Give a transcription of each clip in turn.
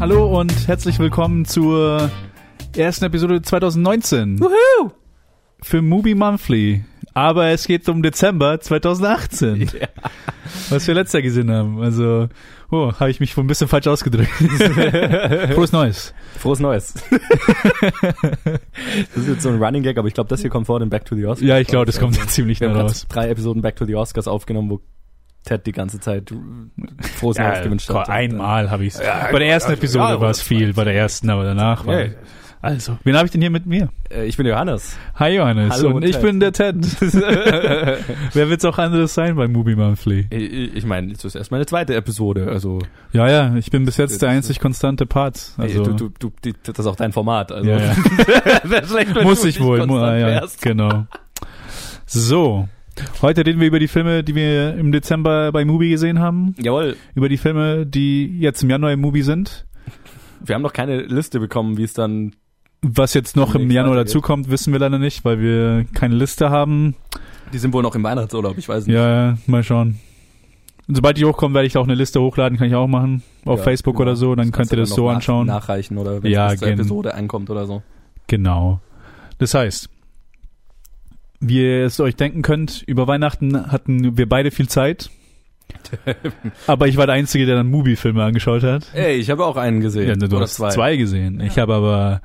Hallo und herzlich willkommen zur ersten Episode 2019 Woohoo! für Movie Monthly. Aber es geht um Dezember 2018, Ja. was wir letztes Jahr gesehen haben. Also, oh, habe ich mich wohl ein bisschen falsch ausgedrückt. Frohes Neues. Frohes Neues. das ist jetzt so ein Running Gag, aber ich glaube, das hier kommt vor dem Back to the Oscars. Ja, ich glaube, das kommt ziemlich nah raus. drei Episoden Back to the Oscars aufgenommen, wo Ted die ganze Zeit Frohes Neues gewünscht hat. einmal habe ich es. Ja, bei der ersten ja, Episode ja, war es viel, bei der ersten, aber danach war. Ja. Also, wen habe ich denn hier mit mir? Äh, Ich bin Johannes. Hi Johannes Hallo, und ich Ted. bin der Ted. Wer wird's auch anderes sein bei Movie Monthly? Ich, ich meine, das ist erst meine zweite Episode, also Ja, ja, ich bin bis jetzt der einzig konstante Part. Also, du, du, du, die, das ist auch dein Format. Also ja, ja. Schlecht, Muss ich wohl. Ah, ja, genau. So. Heute reden wir über die Filme, die wir im Dezember bei Movie gesehen haben. Jawohl, Über die Filme, die jetzt im Januar im Movie sind. wir haben noch keine Liste bekommen, wie es dann Was jetzt noch im Januar dazukommt, wissen wir leider nicht, weil wir keine Liste haben. Die sind wohl noch im Weihnachtsurlaub, ich weiß nicht. Ja, ja, mal schauen. Und sobald die hochkommen, werde ich auch eine Liste hochladen, kann ich auch machen. Auf Ja, Facebook genau. oder so, dann könnt kannst ihr das so nach- anschauen. Nachreichen oder wenn Ja, es zur gen- Episode ankommt oder so. Genau. Das heißt, wie ihr es euch denken könnt, über Weihnachten hatten wir beide viel Zeit. aber ich war der Einzige, der dann Movie-Filme angeschaut hat. Ey, ich habe auch einen gesehen. Ja, du oder hast zwei, gesehen. Ich habe aber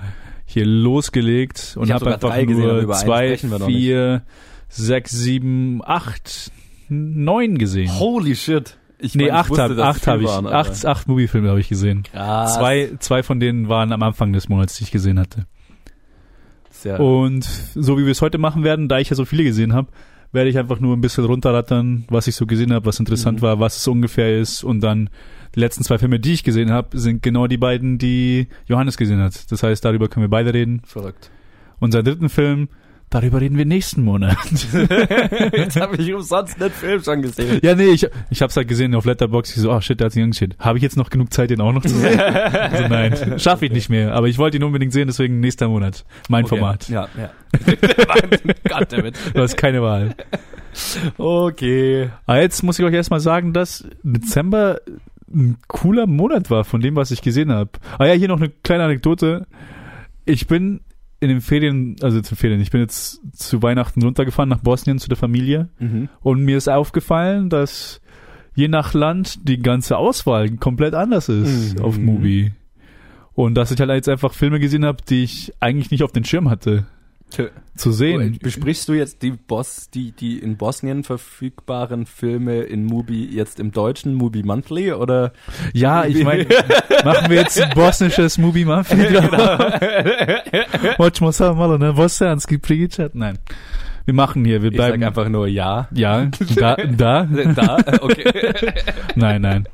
hier losgelegt und hab habe sogar einfach drei gesehen, nur einen zwei, vier, sechs, sieben, acht, neun gesehen. Holy shit. Ich nee, mein, acht habe acht hab ich. waren, aber- acht, acht Movie-Filme habe ich gesehen. Krass. Zwei, zwei von denen waren am Anfang des Monats, die ich gesehen hatte. Sehr, Und so wie wir es heute machen werden, da ich ja so viele gesehen habe, werde ich einfach nur ein bisschen runterrattern, was ich so gesehen habe, was interessant Mhm. war, was es ungefähr ist. Und dann die letzten zwei Filme, die ich gesehen habe, sind genau die beiden, die Johannes gesehen hat. Das heißt, darüber können wir beide reden. verrückt. Unser dritten Film, darüber reden wir nächsten Monat. Jetzt habe ich umsonst den Film schon gesehen. ja, nee, ich, ich habe es halt gesehen auf Letterboxd. Ich so, oh shit, der hat sich angeschaut. Habe ich jetzt noch genug Zeit, den auch noch zu sehen? also nein, schaffe ich nicht mehr. Aber ich wollte ihn unbedingt sehen, deswegen nächster Monat. Mein Okay. Format. Ja, ja. Goddammit. Du hast keine Wahl. Okay. Aber jetzt muss ich euch erstmal sagen, dass Dezember ein cooler Monat war von dem, was ich gesehen habe. Ah ja, hier noch eine kleine Anekdote. Ich bin in den Ferien, also zu Ferien, ich bin jetzt zu Weihnachten runtergefahren nach Bosnien zu der Familie Mhm. und mir ist aufgefallen, dass je nach Land die ganze Auswahl komplett anders ist Mhm. auf Movie. Und dass ich halt jetzt einfach Filme gesehen habe, die ich eigentlich nicht auf den Schirm hatte. Zu sehen. Besprichst du jetzt die Boss, die, die in Bosnien verfügbaren Filme in Mubi jetzt im deutschen Mubi Monthly oder? Ja, ich meine, machen wir jetzt ein bosnisches Movie Mafia? Hoćemo sad malo na bosanski pričat? Nein. Wir machen hier, wir Ich sag bleiben einfach nur ja. Ja, da, da. Da, okay. Nein, nein.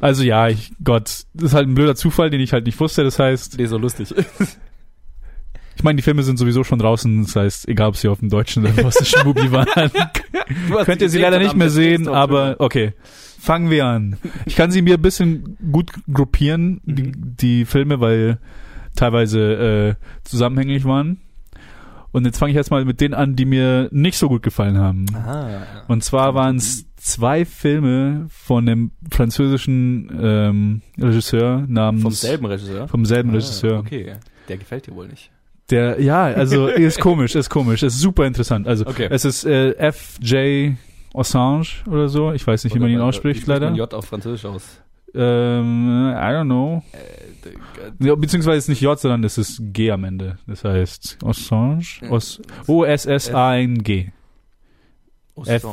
Also ja, ich, Gott, das ist halt ein blöder Zufall, den ich halt nicht wusste. Das heißt, Nee, so lustig. Ich meine, die Filme sind sowieso schon draußen. Das heißt, egal ob sie auf dem deutschen oder bosnischen Movie waren, könnt ihr sie leider nicht mehr sehen, aber okay. Fangen wir an. Ich kann sie mir ein bisschen gut gruppieren, die, Mhm. die Filme, weil teilweise äh, zusammenhänglich waren. Und jetzt fange ich erstmal mit denen an, die mir nicht so gut gefallen haben. Ah, Und zwar waren es zwei Filme von einem französischen ähm, Regisseur namens vom selben Regisseur. vom selben Ah, Regisseur. Okay, der gefällt dir wohl nicht. Der ja, also ist komisch, ist komisch, ist super interessant. Also Okay. es ist äh, F.J. Assange oder so, ich weiß nicht, wie man ihn äh, ausspricht, leider. Man J auf Französisch aus. Ähm, I don't know. Äh, Ja, beziehungsweise es ist nicht J, sondern es ist G am Ende. Das heißt Assange. Os O-S-S-A-N-G. F-.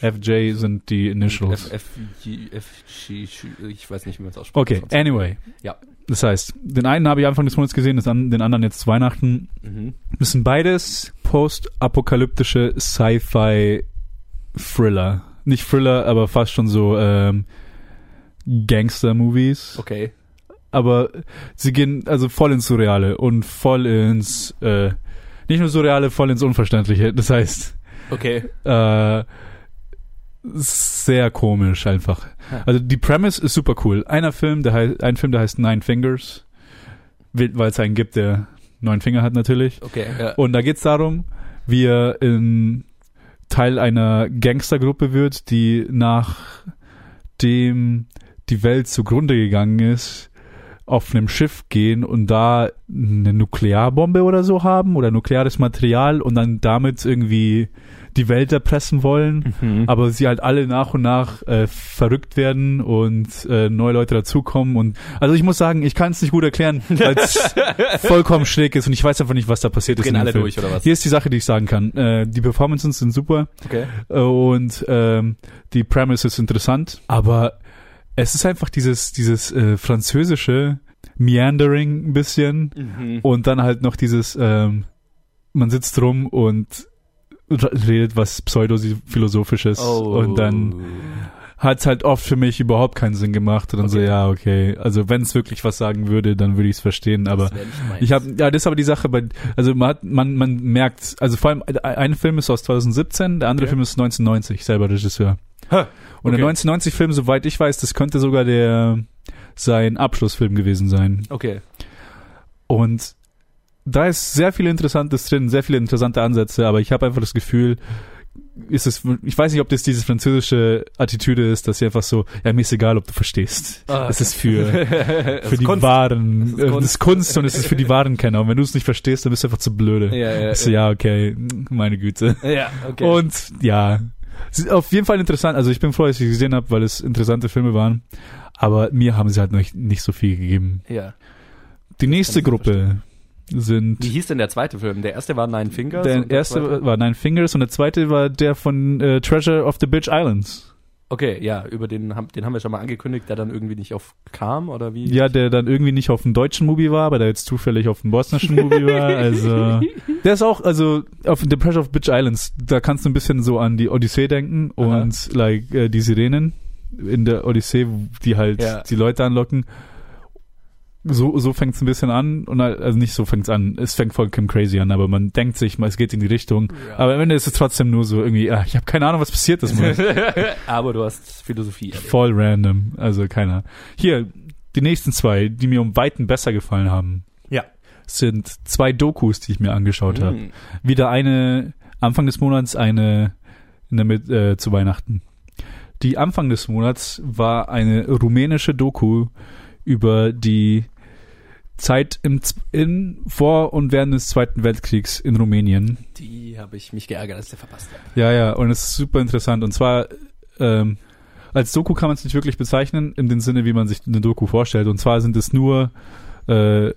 F.J. sind die Initials. F, F, G, F, G, ich weiß nicht, wie man es ausspricht. Okay, anyway. Ja. Das heißt, den einen habe ich Anfang des Monats gesehen, den anderen jetzt Weihnachten. Mhm. Das sind beides postapokalyptische Sci-Fi-Thriller. Nicht Thriller, aber fast schon so ähm, Gangster-Movies. Okay. Aber sie gehen also voll ins Surreale und voll ins, äh, nicht nur Surreale, voll ins Unverständliche. Das heißt, Okay. äh, sehr komisch einfach. Also die Premise ist super cool. Einer Film, der heißt, ein Film, der heißt Nine Fingers, weil es einen gibt, der neun Finger hat natürlich. Okay. Ja. Und da geht's darum, wie er in Teil einer Gangstergruppe wird, die nachdem die Welt zugrunde gegangen ist, auf einem Schiff gehen und da eine Nuklearbombe oder so haben oder nukleares Material und dann damit irgendwie die Welt erpressen wollen, Mhm. aber sie halt alle nach und nach äh, verrückt werden und äh, neue Leute dazukommen und also ich muss sagen, ich kann es nicht gut erklären, weil es vollkommen schräg ist und ich weiß einfach nicht, was da passiert ist. Gehen alle Film. durch, oder was? Hier ist die Sache, die ich sagen kann. Äh, die Performances sind super Okay. und ähm, die Premise ist interessant, aber es ist einfach dieses dieses äh, französische Meandering ein bisschen Mhm. und dann halt noch dieses ähm, man sitzt rum und redet was pseudophilosophisches Oh. und dann hat's halt oft für mich überhaupt keinen Sinn gemacht und dann so Okay. ja okay also wenn es wirklich was sagen würde dann würde ich es verstehen aber Das ich habe ja das ist aber die Sache bei also man hat man man merkt also vor allem ein Film ist aus 2017 der andere Okay. Film ist 1990 selber Regisseur Ha, und der okay. 1990 Film soweit ich weiß das könnte sogar der sein Abschlussfilm gewesen sein Okay. und da ist sehr viel Interessantes drin, sehr viele interessante Ansätze, aber ich habe einfach das Gefühl, ist es, ich weiß nicht, ob das diese französische Attitüde ist, dass sie einfach so, ja, mir ist egal, ob du verstehst. Ah, Es ist für, für die Kunst. wahren, Das ist äh, Kunst. ist Kunst und es ist für die wahren Kenner. Und wenn du es nicht verstehst, dann bist du einfach zu blöde. Ja, ja, Ich so, ja, okay, meine Güte. ja, okay. Und ja, es ist auf jeden Fall interessant. Also ich bin froh, dass ich sie gesehen habe, weil es interessante Filme waren. Aber mir haben sie halt noch nicht so viel gegeben. ja. Die nächste Gruppe sind Wie hieß denn der zweite Film? Der erste war Nine Fingers. Der der erste zweite- war Nine Fingers und der zweite war der von äh, Treasure of the Bitch Islands. Okay, ja, über den, haben- den haben wir schon mal angekündigt, der dann irgendwie nicht auf kam, oder wie? Ja, der dann irgendwie nicht auf dem deutschen Movie war, aber der jetzt zufällig auf dem bosnischen Movie war. Also der ist auch, also auf The Treasure of Bitch Islands, da kannst du ein bisschen so an die Odyssee denken Aha. und like äh, die Sirenen in der Odyssee, die halt Ja. die Leute anlocken. So, so fängt es ein bisschen an und also nicht so fängt es an, es fängt vollkommen crazy an, aber man denkt sich mal, es geht in die Richtung. Ja. Aber am Ende ist es trotzdem nur so irgendwie, ah, ich habe keine Ahnung, was passiert ist. Aber du hast Philosophie erlebt. Voll random, also keiner. Hier, die nächsten zwei, die mir um Weiten besser gefallen haben, Ja. sind zwei Dokus, die ich mir angeschaut habe. Hm. Wieder eine Anfang des Monats, eine in der Mit äh, zu Weihnachten. Die Anfang des Monats war eine rumänische Doku über die Zeit im, in, vor und während des Zweiten Weltkriegs in Rumänien. Die habe ich mich geärgert, dass ich der verpasst habe. Ja, ja, und es ist super interessant. Und zwar, ähm, als Doku kann man es nicht wirklich bezeichnen, in dem Sinne, wie man sich eine Doku vorstellt. Und zwar sind es nur äh,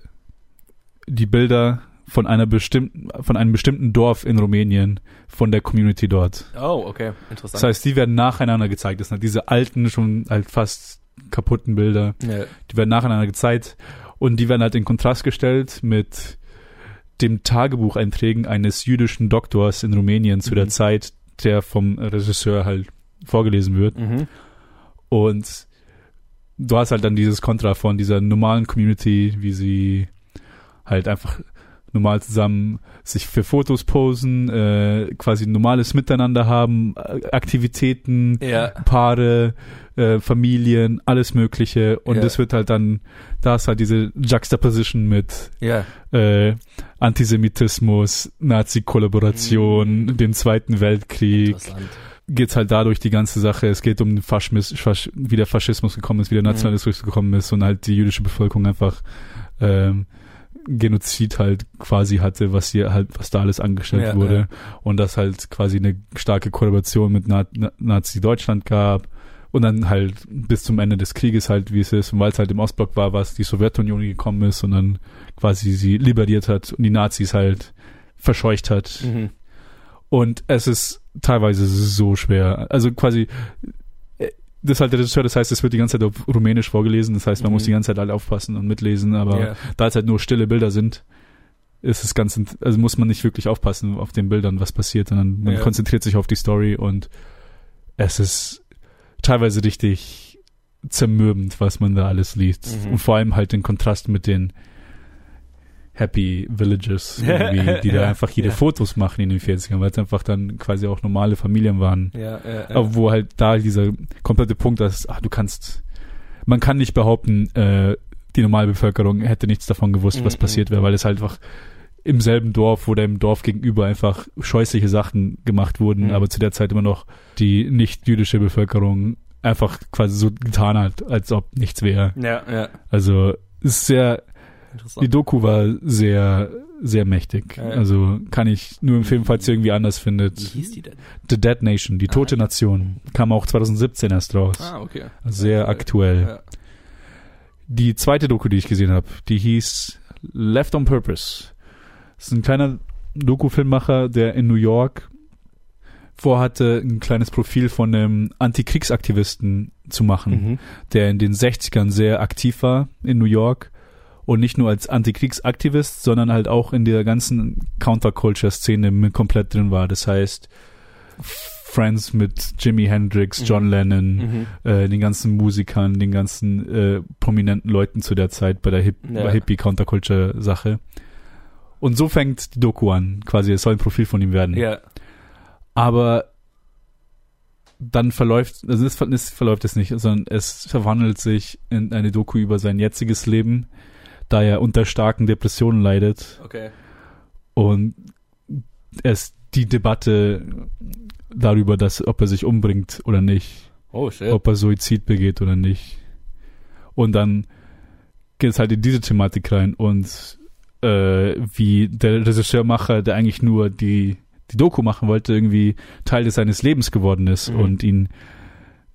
die Bilder von einer bestimmten, von einem bestimmten Dorf in Rumänien, von der Community dort. Oh, okay, interessant. Das heißt, die werden nacheinander gezeigt. Das sind diese alten, schon halt fast kaputten Bilder. ja. Die werden nacheinander gezeigt und die werden halt in Kontrast gestellt mit dem Tagebucheinträgen eines jüdischen Doktors in Rumänien zu der Mhm. Zeit, der vom Regisseur halt vorgelesen wird. Mhm. Und du hast halt dann dieses Kontra von dieser normalen Community, wie sie halt einfach normal zusammen sich für Fotos posen, äh, quasi normales Miteinander haben, äh, Aktivitäten, Ja. Paare, äh, Familien, alles Mögliche. Und Ja. das wird halt dann, da ist halt diese Juxtaposition mit Ja. äh, Antisemitismus, Nazi-Kollaboration, Mhm. den Zweiten Weltkrieg. Geht's halt dadurch die ganze Sache. Es geht um den Faschismus, Fasch, wie der Faschismus gekommen ist, wie der Mhm. Nationalismus gekommen ist und halt die jüdische Bevölkerung einfach ähm, Genozid halt quasi hatte, was hier halt, was da alles angestellt Ja, wurde. ja. Und dass halt quasi eine starke Kollaboration mit Na Na Nazi-Deutschland gab. Und dann halt bis zum Ende des Krieges halt, wie es ist. Und weil es halt im Ostblock war, was die Sowjetunion gekommen ist und dann quasi sie liberiert hat und die Nazis halt verscheucht hat. Mhm. Und es ist teilweise so schwer. Also quasi, das ist halt der Regisseur, das heißt, es wird die ganze Zeit auf Rumänisch vorgelesen. Das heißt, man Mhm. muss die ganze Zeit halt aufpassen und mitlesen. Aber Ja. da es halt nur stille Bilder sind, ist es ganz, also muss man nicht wirklich aufpassen auf den Bildern, was passiert, sondern man Ja. konzentriert sich auf die Story und es ist teilweise richtig zermürbend, was man da alles liest. Mhm. Und vor allem halt den Kontrast mit den Happy Villages, irgendwie, die da Ja, einfach jede ja. Fotos machen in den 40ern, weil es einfach dann quasi auch normale Familien waren. Ja, ja, ja. Wo halt da dieser komplette Punkt ist, ach, du kannst, man kann nicht behaupten, äh, die normale Bevölkerung hätte nichts davon gewusst, was Mhm, passiert wäre, weil es halt einfach im selben Dorf oder im Dorf gegenüber einfach scheußliche Sachen gemacht wurden, Mhm. aber zu der Zeit immer noch die nicht-jüdische Bevölkerung einfach quasi so getan hat, als ob nichts wäre. ja, ja. Also ist sehr, die Interessant. Doku war sehr, sehr mächtig. Ja, ja. Also kann ich nur empfehlen, falls ihr irgendwie anders Wie findet. hieß die denn? The Dead Nation, die tote Ah. Nation, kam auch 2017 erst raus. Ah, okay. Also sehr aktuell. Die zweite Doku, die ich gesehen habe, die hieß Left on Purpose. Das ist ein kleiner Doku-Filmmacher, der in New York vorhatte, ein kleines Profil von einem Antikriegsaktivisten zu machen, Mhm. der in den 60ern sehr aktiv war in New York und nicht nur als Antikriegsaktivist, sondern halt auch in der ganzen Counterculture-Szene komplett drin war. Das heißt, Friends mit Jimi Hendrix, Mhm. John Lennon, Mhm. äh, den ganzen Musikern, den ganzen äh, prominenten Leuten zu der Zeit bei der Hip Ja. bei Hippie Counterculture Sache. Und so fängt die Doku an, quasi es soll ein Profil von ihm werden. Ja. Aber dann verläuft, also es verläuft es nicht, sondern es verwandelt sich in eine Doku über sein jetziges Leben, da er unter starken Depressionen leidet Okay. und es die Debatte darüber, dass ob er sich umbringt oder nicht Oh, shit. ob er Suizid begeht oder nicht. Und dann geht es halt in diese Thematik rein und äh, wie der Regisseurmacher, der eigentlich nur die, die Doku machen wollte, irgendwie Teil des seines Lebens geworden ist Mhm. und ihn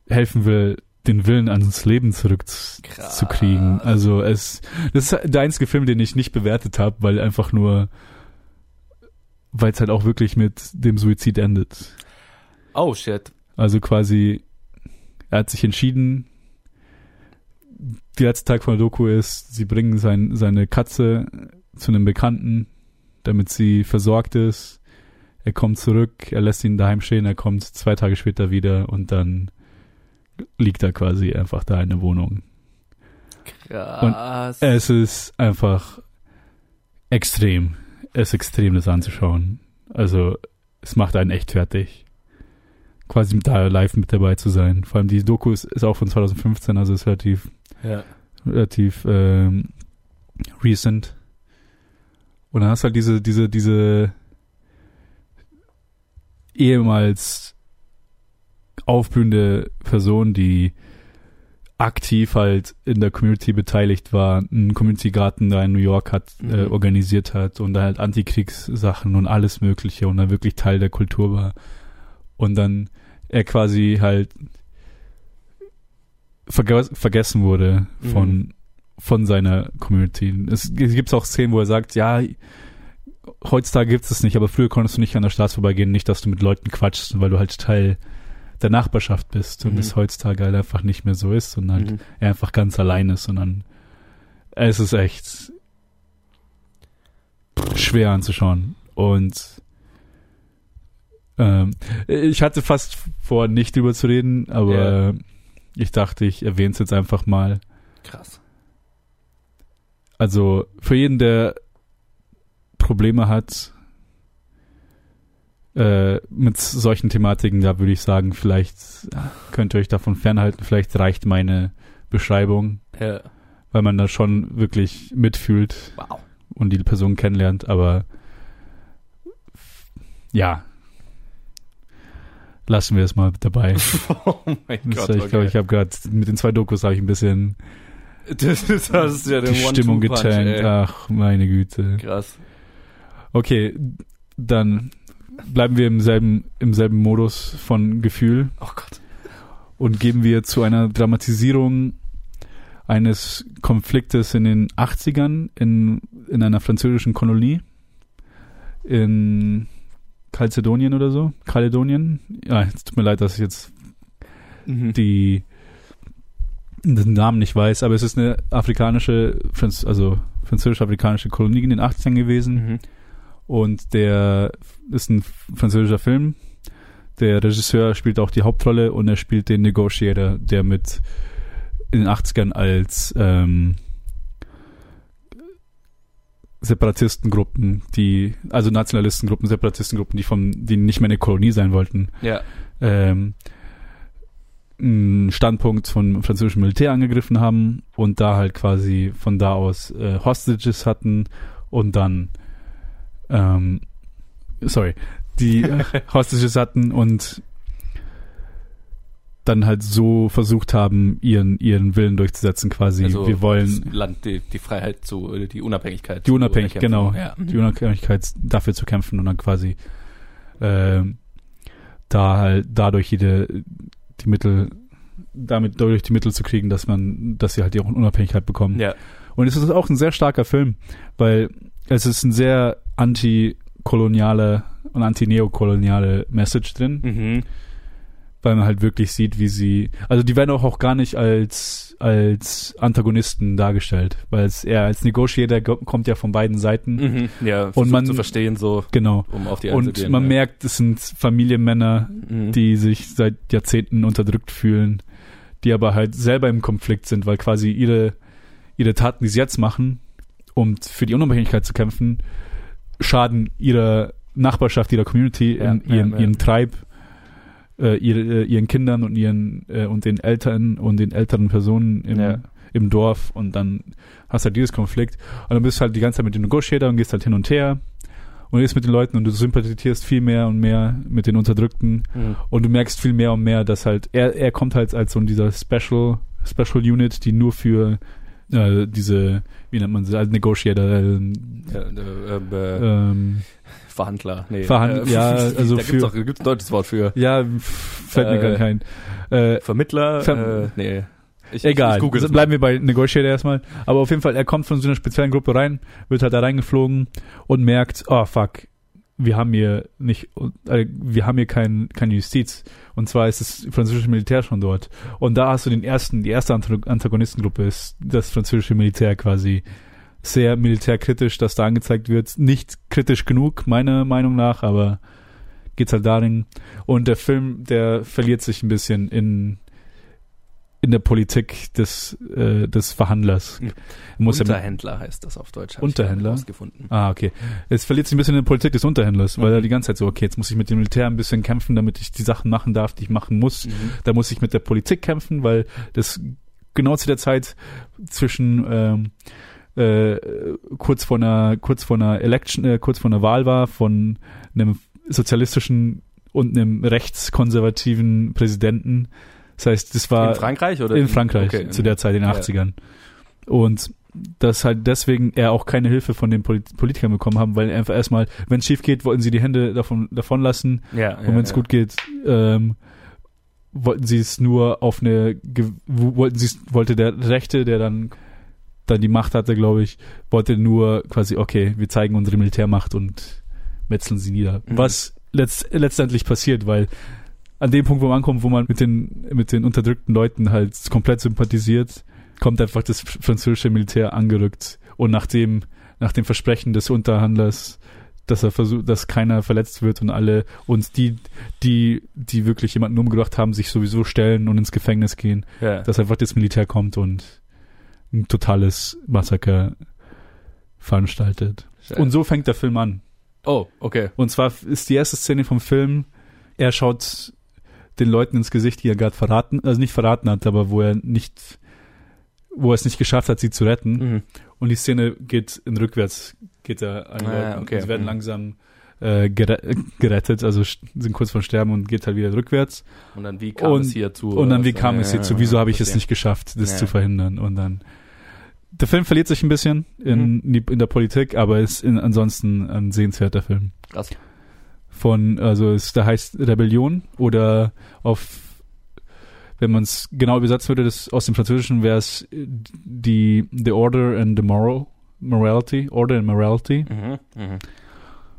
helfen will, den Willen ans Leben zurückzukriegen. Also es, das ist der einzige Film, den ich nicht bewertet habe, weil einfach nur, weil es halt auch wirklich mit dem Suizid endet. Oh, shit. Also quasi, er hat sich entschieden, der letzte Tag von der Doku ist, sie bringen sein, seine Katze zu einem Bekannten, damit sie versorgt ist. Er kommt zurück, er lässt ihn daheim stehen, er kommt zwei Tage später wieder und dann liegt er quasi einfach da in der Wohnung. Krass. Es ist einfach extrem. Es ist extrem, das anzuschauen. Also, es macht einen echt fertig. Quasi da live mit dabei zu sein. Vor allem die Doku ist, ist auch von 2015, also ist relativ, ja. relativ ähm, recent. Und dann hast du halt diese, diese, diese ehemals aufblühende Person, die aktiv halt in der Community beteiligt war, einen Community Garten da in New York hat, äh, Mhm. organisiert hat und da halt Antikriegssachen und alles Mögliche und dann wirklich Teil der Kultur war. Und dann er quasi halt verge vergessen wurde von, Mhm. von seiner Community. Es gibt auch Szenen, wo er sagt, ja, heutzutage gibt es nicht, aber früher konntest du nicht an der Straße vorbeigehen, nicht, dass du mit Leuten quatschst, weil du halt Teil der Nachbarschaft bist und Mhm. es heutzutage halt einfach nicht mehr so ist und halt Mhm. er einfach ganz allein ist, sondern es ist echt schwer anzuschauen. Und ähm, ich hatte fast vor, nicht drüber zu reden, aber ich dachte, ich erwähne es jetzt einfach mal. Krass. Also für jeden, der Probleme hat äh, mit solchen Thematiken, da würde ich sagen, vielleicht könnt ihr euch davon fernhalten. Vielleicht reicht meine Beschreibung, Ja. weil man da schon wirklich mitfühlt Wow. und die Person kennenlernt. Aber ja, lassen wir es mal dabei. oh mein Das, Gott. ich glaube, ich habe gerade mit den zwei Dokus habe ich ein bisschen das, das ist ja die Stimmung getankt. Ach, meine Güte. Krass. Okay, dann bleiben wir im selben, im selben Modus von Gefühl Oh Gott. und geben wir zu einer Dramatisierung eines Konfliktes in den 80ern in, in einer französischen Kolonie in Kalzedonien oder so. Kaledonien. Ja, es tut mir leid, dass ich jetzt Mhm. die den Namen nicht weiß, aber es ist eine afrikanische, also französisch-afrikanische Kolonie in den 80ern gewesen. Mhm. Und der ist ein französischer Film. Der Regisseur spielt auch die Hauptrolle und er spielt den Negotiator, der mit in den 80ern als ähm, Separatistengruppen, die, also Nationalistengruppen, Separatistengruppen, die vom, die nicht mehr eine Kolonie sein wollten, Ja. ähm, einen Standpunkt vom französischen Militär angegriffen haben und da halt quasi von da aus äh, Hostages hatten und dann ähm, sorry, die äh, Hostages hatten und dann halt so versucht haben, ihren, ihren Willen durchzusetzen quasi. Also Wir wollen das Land, die, die Freiheit zu, die Unabhängigkeit. die Unabhängigkeit, genau, Ja. Die Unabhängigkeit dafür zu kämpfen und dann quasi äh, da halt dadurch jede die Mittel damit dadurch die Mittel zu kriegen, dass man, dass sie halt ihre Unabhängigkeit bekommen. Ja. Und es ist auch ein sehr starker Film, weil es ist ein sehr antikoloniale und anti-neokoloniale Message drin, Mhm. weil man halt wirklich sieht, wie sie, also die werden auch, auch gar nicht als, als Antagonisten dargestellt, weil es eher als Negotiator go- kommt ja von beiden Seiten. Mhm. Ja, versucht man- zu verstehen, so, Genau. um auf die Und einzugehen. man ja. merkt, es sind Familienmänner, Mhm. die sich seit Jahrzehnten unterdrückt fühlen, die aber halt selber im Konflikt sind, weil quasi ihre, ihre Taten, die sie jetzt machen, um für die Unabhängigkeit zu kämpfen, schaden ihrer Nachbarschaft, ihrer Community, Ja, in ja, ihrem Tribe, äh, ihre, äh, ihren Kindern und ihren äh, und den Eltern und den älteren Personen im, im Dorf. Und dann hast du halt dieses Konflikt. Und dann bist du halt die ganze Zeit mit den Negotiator und gehst halt hin und her und gehst mit den Leuten und du sympathisierst viel mehr und mehr mit den Unterdrückten. Mhm. und du merkst viel mehr und mehr, dass halt er er kommt halt als so dieser Special Special Unit, die nur für äh, diese wie nennt man sie als Negotiator äh, Ja, äh, äh, ähm, Verhandler. Nee, Verhand- äh, ja, also da für- gibt's auch gibt's ein deutsches Wort für. ja fällt mir Äh, gar nicht ein. Äh, Vermittler? Ver- äh, nee. Ich, Egal, Ich, ich also bleiben wir bei Negotiator erstmal. Aber auf jeden Fall, er kommt von so einer speziellen Gruppe rein, wird halt da reingeflogen und merkt, oh fuck, wir haben hier nicht, wir haben hier kein, keine Justiz. Und zwar ist das französische Militär schon dort. Und da hast du den ersten, die erste Anta- Antagonistengruppe ist das französische Militär quasi sehr militärkritisch, dass da angezeigt wird. Nicht kritisch genug, meiner Meinung nach, aber geht's halt darin. Und der Film, der verliert sich ein bisschen in in der Politik des, äh, des Verhandlers. Mhm. Muss ja Unterhändler heißt das auf Deutsch. Unterhändler? Ah, okay. Es verliert sich ein bisschen in der Politik des Unterhändlers, weil Mhm. er die ganze Zeit so, okay, jetzt muss ich mit dem Militär ein bisschen kämpfen, damit ich die Sachen machen darf, die ich machen muss. Mhm. Da muss ich mit der Politik kämpfen, weil das genau zu der Zeit zwischen ähm, äh, kurz vor einer kurz vor einer Election, äh, kurz vor einer Wahl war von einem sozialistischen und einem rechtskonservativen Präsidenten. Das heißt, das war In Frankreich oder? in Frankreich Okay. zu der Zeit in den Ja. 80ern. Und dass halt deswegen er auch keine Hilfe von den Polit Politikern bekommen haben, weil einfach erstmal, wenn es schief geht, wollten sie die Hände davon, davon lassen Ja, und wenn es gut geht, ähm, wollten sie es nur auf eine, wollten sie es, wollte der Rechte, der dann dann die Macht hatte, glaube ich, wollte nur quasi, okay, wir zeigen unsere Militärmacht und metzeln sie nieder. Mhm. Was letzt, letztendlich passiert, weil an dem Punkt, wo man ankommt, wo man mit den, mit den unterdrückten Leuten halt komplett sympathisiert, kommt einfach das französische Militär angerückt. Und nach dem, nach dem Versprechen des Unterhandlers, dass er versucht, dass keiner verletzt wird und alle und die, die, die wirklich jemanden umgebracht haben, sich sowieso stellen und ins Gefängnis gehen, Ja. dass einfach das Militär kommt und ein totales Massaker veranstaltet. Und so fängt der Film an. oh, okay. Und zwar ist die erste Szene vom Film, er schaut den Leuten ins Gesicht, die er gerade verraten, also nicht verraten hat, aber wo er nicht, wo er es nicht geschafft hat, sie zu retten. Mhm. Und die Szene geht in rückwärts, geht er an die Ah, Leute. okay. Sie werden Mhm. langsam äh, gere gerettet, also sind kurz vor Sterben und geht halt wieder rückwärts. Und dann wie kam Und- es hier zu? Und dann, wie Also, kam ja, es ja, hierzu? ja, Wieso habe ich es nicht geschafft, das Ja. zu verhindern? Und dann, der Film verliert sich ein bisschen in, die, in der Politik, aber ist in, ansonsten ein sehenswerter Film. Krass. Von, also es, da heißt Rebellion oder auf, wenn man es genau übersetzen würde, das aus dem Französischen wäre es die The Order and the Moral, Morality, Order and Morality. Mhm. Mhm.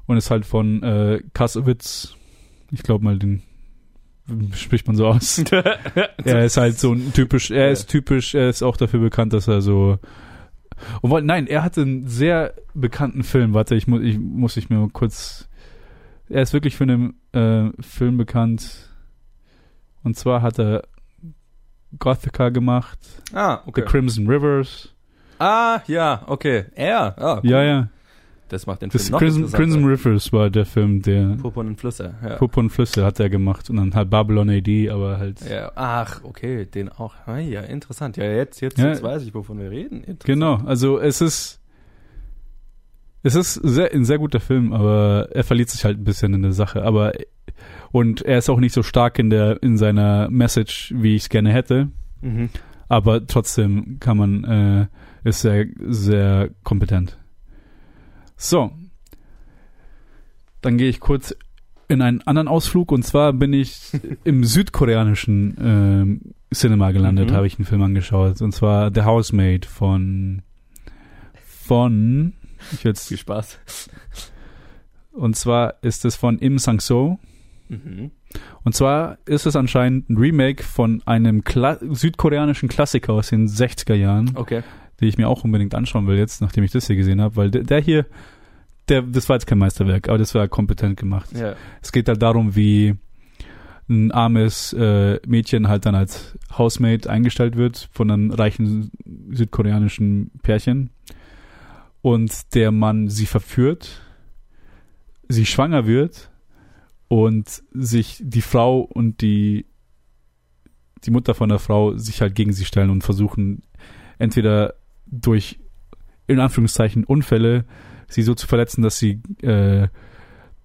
Und ist halt von äh, Kassowitz, ich glaube mal den spricht man so aus. er ist halt so ein typisch, er ist typisch, er ist auch dafür bekannt, dass er so Obwohl, nein, er hatte einen sehr bekannten Film. Warte, ich muss, ich muss ich mir mal kurz. Er ist wirklich für einen äh, Film bekannt. Und zwar hat er Gothica gemacht, Ah, okay. The Crimson Rivers. Ah, ja, okay. Er. Ah, cool. Ja, ja. Das macht den Das Film noch Crimson. Crimson Rivers war der Film, der Purpurn und Flüsse. Ja. Und Flüsse hat er gemacht und dann halt Babylon AD, aber halt ja. Ach, okay, den auch. Ah, ja, interessant. Ja, jetzt, jetzt, Ja. jetzt weiß ich, wovon wir reden. Genau, also es ist Es ist sehr, ein sehr guter Film, aber er verliert sich halt ein bisschen in der Sache. Aber und er ist auch nicht so stark in der in seiner Message, wie ich es gerne hätte. Mhm. Aber trotzdem kann man äh, ist sehr sehr kompetent. So, dann gehe ich kurz in einen anderen Ausflug und zwar bin ich im südkoreanischen ähm, Cinema gelandet, Mhm. habe ich einen Film angeschaut und zwar The Housemaid von von ich jetzt Viel Spaß. und zwar ist es von Im Sang So Mhm. und zwar ist es anscheinend ein Remake von einem Kla südkoreanischen Klassiker aus den 60er Jahren, Okay. den ich mir auch unbedingt anschauen will jetzt, nachdem ich das hier gesehen habe, weil der, der hier der das war jetzt kein Meisterwerk, aber das war kompetent gemacht. Ja. Es geht halt darum, wie ein armes äh, Mädchen halt dann als Housemaid eingestellt wird von einem reichen südkoreanischen Pärchen und der Mann sie verführt, sie schwanger wird und sich die Frau und die die Mutter von der Frau sich halt gegen sie stellen und versuchen entweder durch in Anführungszeichen Unfälle sie so zu verletzen, dass sie äh,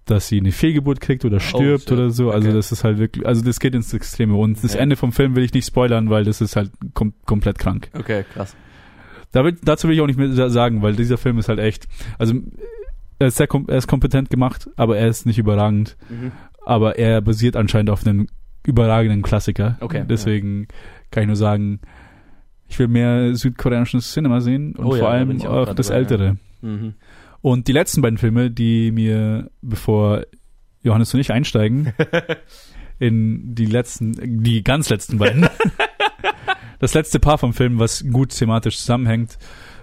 dass sie eine Fehlgeburt kriegt oder stirbt shit. oder so. Also Okay. das ist halt wirklich, also das geht ins Extreme. Und das Ja. Ende vom Film will ich nicht spoilern, weil das ist halt kom komplett krank. Okay, krass. Da will, dazu will ich auch nicht mehr sa- sagen, weil dieser Film ist halt echt, also er ist, sehr er ist kompetent gemacht, aber er ist nicht überragend. Mhm. Aber er basiert anscheinend auf einem überragenden Klassiker. Okay, Deswegen kann ich nur sagen, ich will mehr südkoreanisches Cinema sehen und Oh ja, vor da allem auch auch das dabei, ja. Ältere. Mhm. Und die letzten beiden Filme, die mir, bevor Johannes und ich einsteigen, in die letzten, die ganz letzten beiden, das letzte Paar vom Film, was gut thematisch zusammenhängt,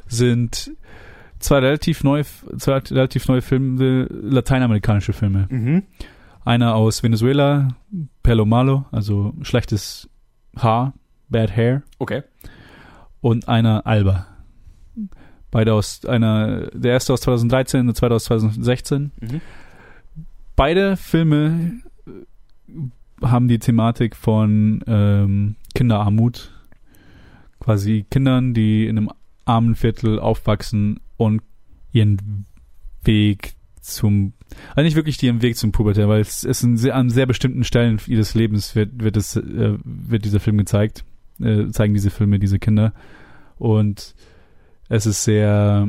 sind zwei relativ neue, zwei relativ neue Filme, lateinamerikanische Filme. Mhm. Einer aus Venezuela, Pelo Malo, also schlechtes Haar, Bad Hair, Okay. und einer Alba. Beide aus einer, der erste aus 2013, der zweite aus 2016. Mhm. Beide Filme äh, haben die Thematik von ähm, Kinderarmut. Quasi Kindern, die in einem armen Viertel aufwachsen und ihren Weg zum, also nicht wirklich ihren Weg zum Pubertät, weil es ist sehr, an sehr bestimmten Stellen ihres Lebens wird, wird es, äh, wird dieser Film gezeigt, äh, zeigen diese Filme diese Kinder. Und es ist sehr,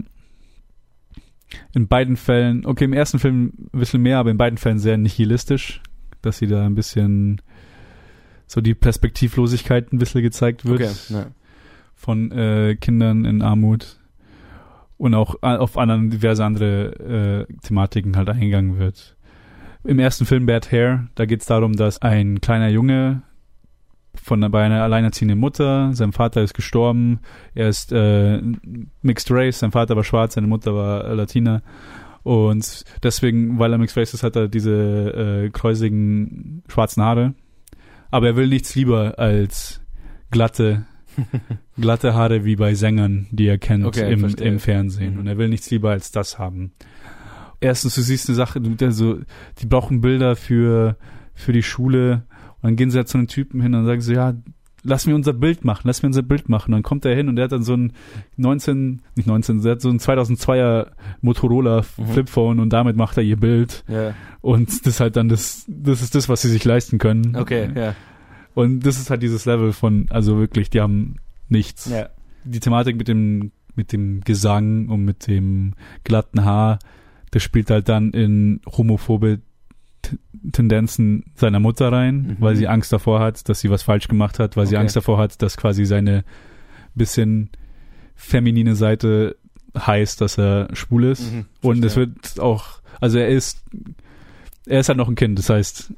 in beiden Fällen, okay, im ersten Film ein bisschen mehr, aber in beiden Fällen sehr nihilistisch, dass sie da ein bisschen so die Perspektivlosigkeit ein bisschen gezeigt wird Okay. Ja. Von äh, Kindern in Armut und auch a- auf anderen diverse andere äh, Thematiken halt eingegangen wird. Im ersten Film Bad Hair, da geht es darum, dass ein kleiner Junge von bei einer alleinerziehenden Mutter, sein Vater ist gestorben, er ist äh, Mixed Race, sein Vater war schwarz, seine Mutter war äh, Latina und deswegen, weil er Mixed Race ist, hat er diese äh, kräusigen schwarzen Haare, aber er will nichts lieber als glatte glatte Haare wie bei Sängern, die er kennt Okay, im, im Fernsehen. Mhm. Und er will nichts lieber als das haben. Erstens, du siehst eine Sache, du- der so, die brauchen Bilder für, für die Schule. Und dann gehen sie halt zu einem Typen hin und sagen so, ja, lass mir unser Bild machen, lass mir unser Bild machen. Und dann kommt er hin und der hat dann so ein 19, nicht 19, der hat so ein 2002er Motorola Mhm. Flipphone und damit macht er ihr Bild. Ja. Und das ist halt dann das, das ist das, was sie sich leisten können. Okay, ja. Und das ist halt dieses Level von, also wirklich, die haben nichts. Ja. Die Thematik mit dem, mit dem Gesang und mit dem glatten Haar, das spielt halt dann in homophobe Tendenzen seiner Mutter rein, Mhm. weil sie Angst davor hat, dass sie was falsch gemacht hat, weil sie Okay. Angst davor hat, dass quasi seine bisschen feminine Seite heißt, dass er schwul ist. Mhm, Und es wird auch, also er ist, er ist halt noch ein Kind, das heißt,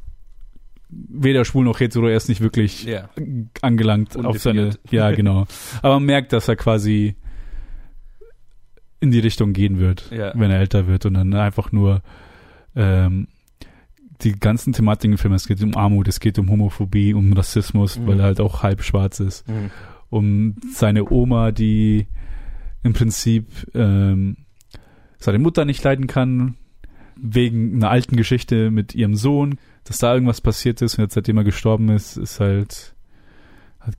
weder schwul noch hetero, er ist nicht wirklich Ja. angelangt auf seine, ja genau. Aber man merkt, dass er quasi in die Richtung gehen wird, Ja. wenn er älter wird und dann einfach nur ähm, die ganzen Thematiken im Film, es geht um Armut, es geht um Homophobie, um Rassismus, Mhm. weil er halt auch halb schwarz ist, Mhm. um seine Oma, die im Prinzip ähm, seine Mutter nicht leiden kann, wegen einer alten Geschichte mit ihrem Sohn, dass da irgendwas passiert ist und jetzt seitdem er gestorben ist, ist halt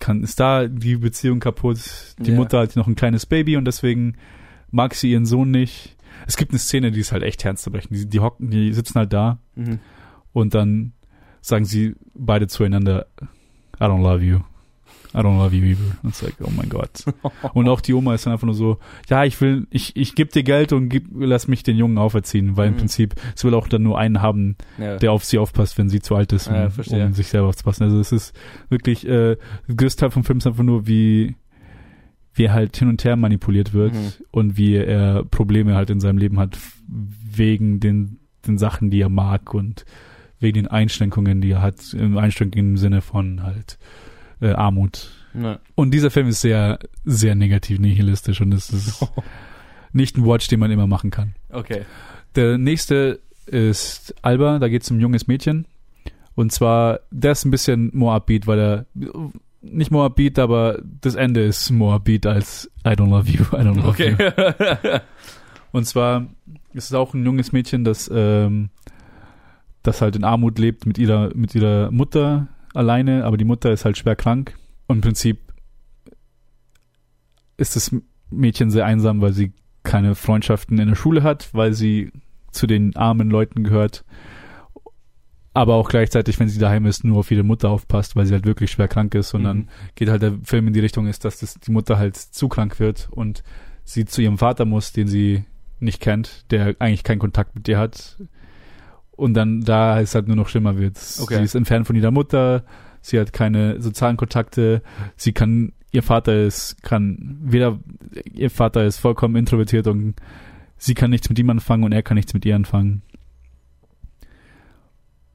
kann ist da die Beziehung kaputt. Die Ja. Mutter hat noch ein kleines Baby und deswegen mag sie ihren Sohn nicht. es gibt eine Szene, die ist halt echt herzzubrechen. Die, die hocken, die sitzen halt da Mhm. und dann sagen sie beide zueinander, I don't love you. I don't love you either. Und it's like, oh mein Gott. Und auch die Oma ist dann einfach nur so, ja, ich will, ich, ich geb dir Geld und gib, lass mich den Jungen auferziehen, weil im Mhm. Prinzip, sie will auch dann nur einen haben, Ja. der auf sie aufpasst, wenn sie zu alt ist, um, Ja, um sich selber aufzupassen. Also es ist wirklich, äh, der größte Teil vom Film ist einfach nur, wie, wie er halt hin und her manipuliert wird Mhm. und wie er Probleme halt in seinem Leben hat, wegen den, den Sachen, die er mag und wegen den Einschränkungen, die er hat, im Einschränkungen im Sinne von halt äh, Armut. Ja. Und dieser Film ist sehr, sehr negativ nihilistisch und es ist nicht ein Watch, den man immer machen kann. Okay. Der nächste ist Alba, da geht es um ein junges Mädchen. Und zwar, der ist ein bisschen more upbeat, weil er nicht more upbeat, aber das Ende ist more upbeat als I don't love you, I don't love you. Okay. Und zwar ist es auch ein junges Mädchen, das, ähm, das halt in Armut lebt mit ihrer, mit ihrer Mutter alleine, aber die Mutter ist halt schwer krank. Und im Prinzip ist das Mädchen sehr einsam, weil sie keine Freundschaften in der Schule hat, weil sie zu den armen Leuten gehört. Aber auch gleichzeitig, wenn sie daheim ist, nur auf ihre Mutter aufpasst, weil sie halt wirklich schwer krank ist. Und dann Mhm. geht halt der Film in die Richtung ist, dass das die Mutter halt zu krank wird und sie zu ihrem Vater muss, den sie nicht kennt, der eigentlich keinen Kontakt mit ihr hat. Und dann da es halt nur noch schlimmer wird. Okay. Sie ist entfernt von ihrer Mutter, sie hat keine sozialen Kontakte, sie kann, ihr Vater ist, kann, weder, ihr Vater ist vollkommen introvertiert und sie kann nichts mit ihm anfangen und er kann nichts mit ihr anfangen.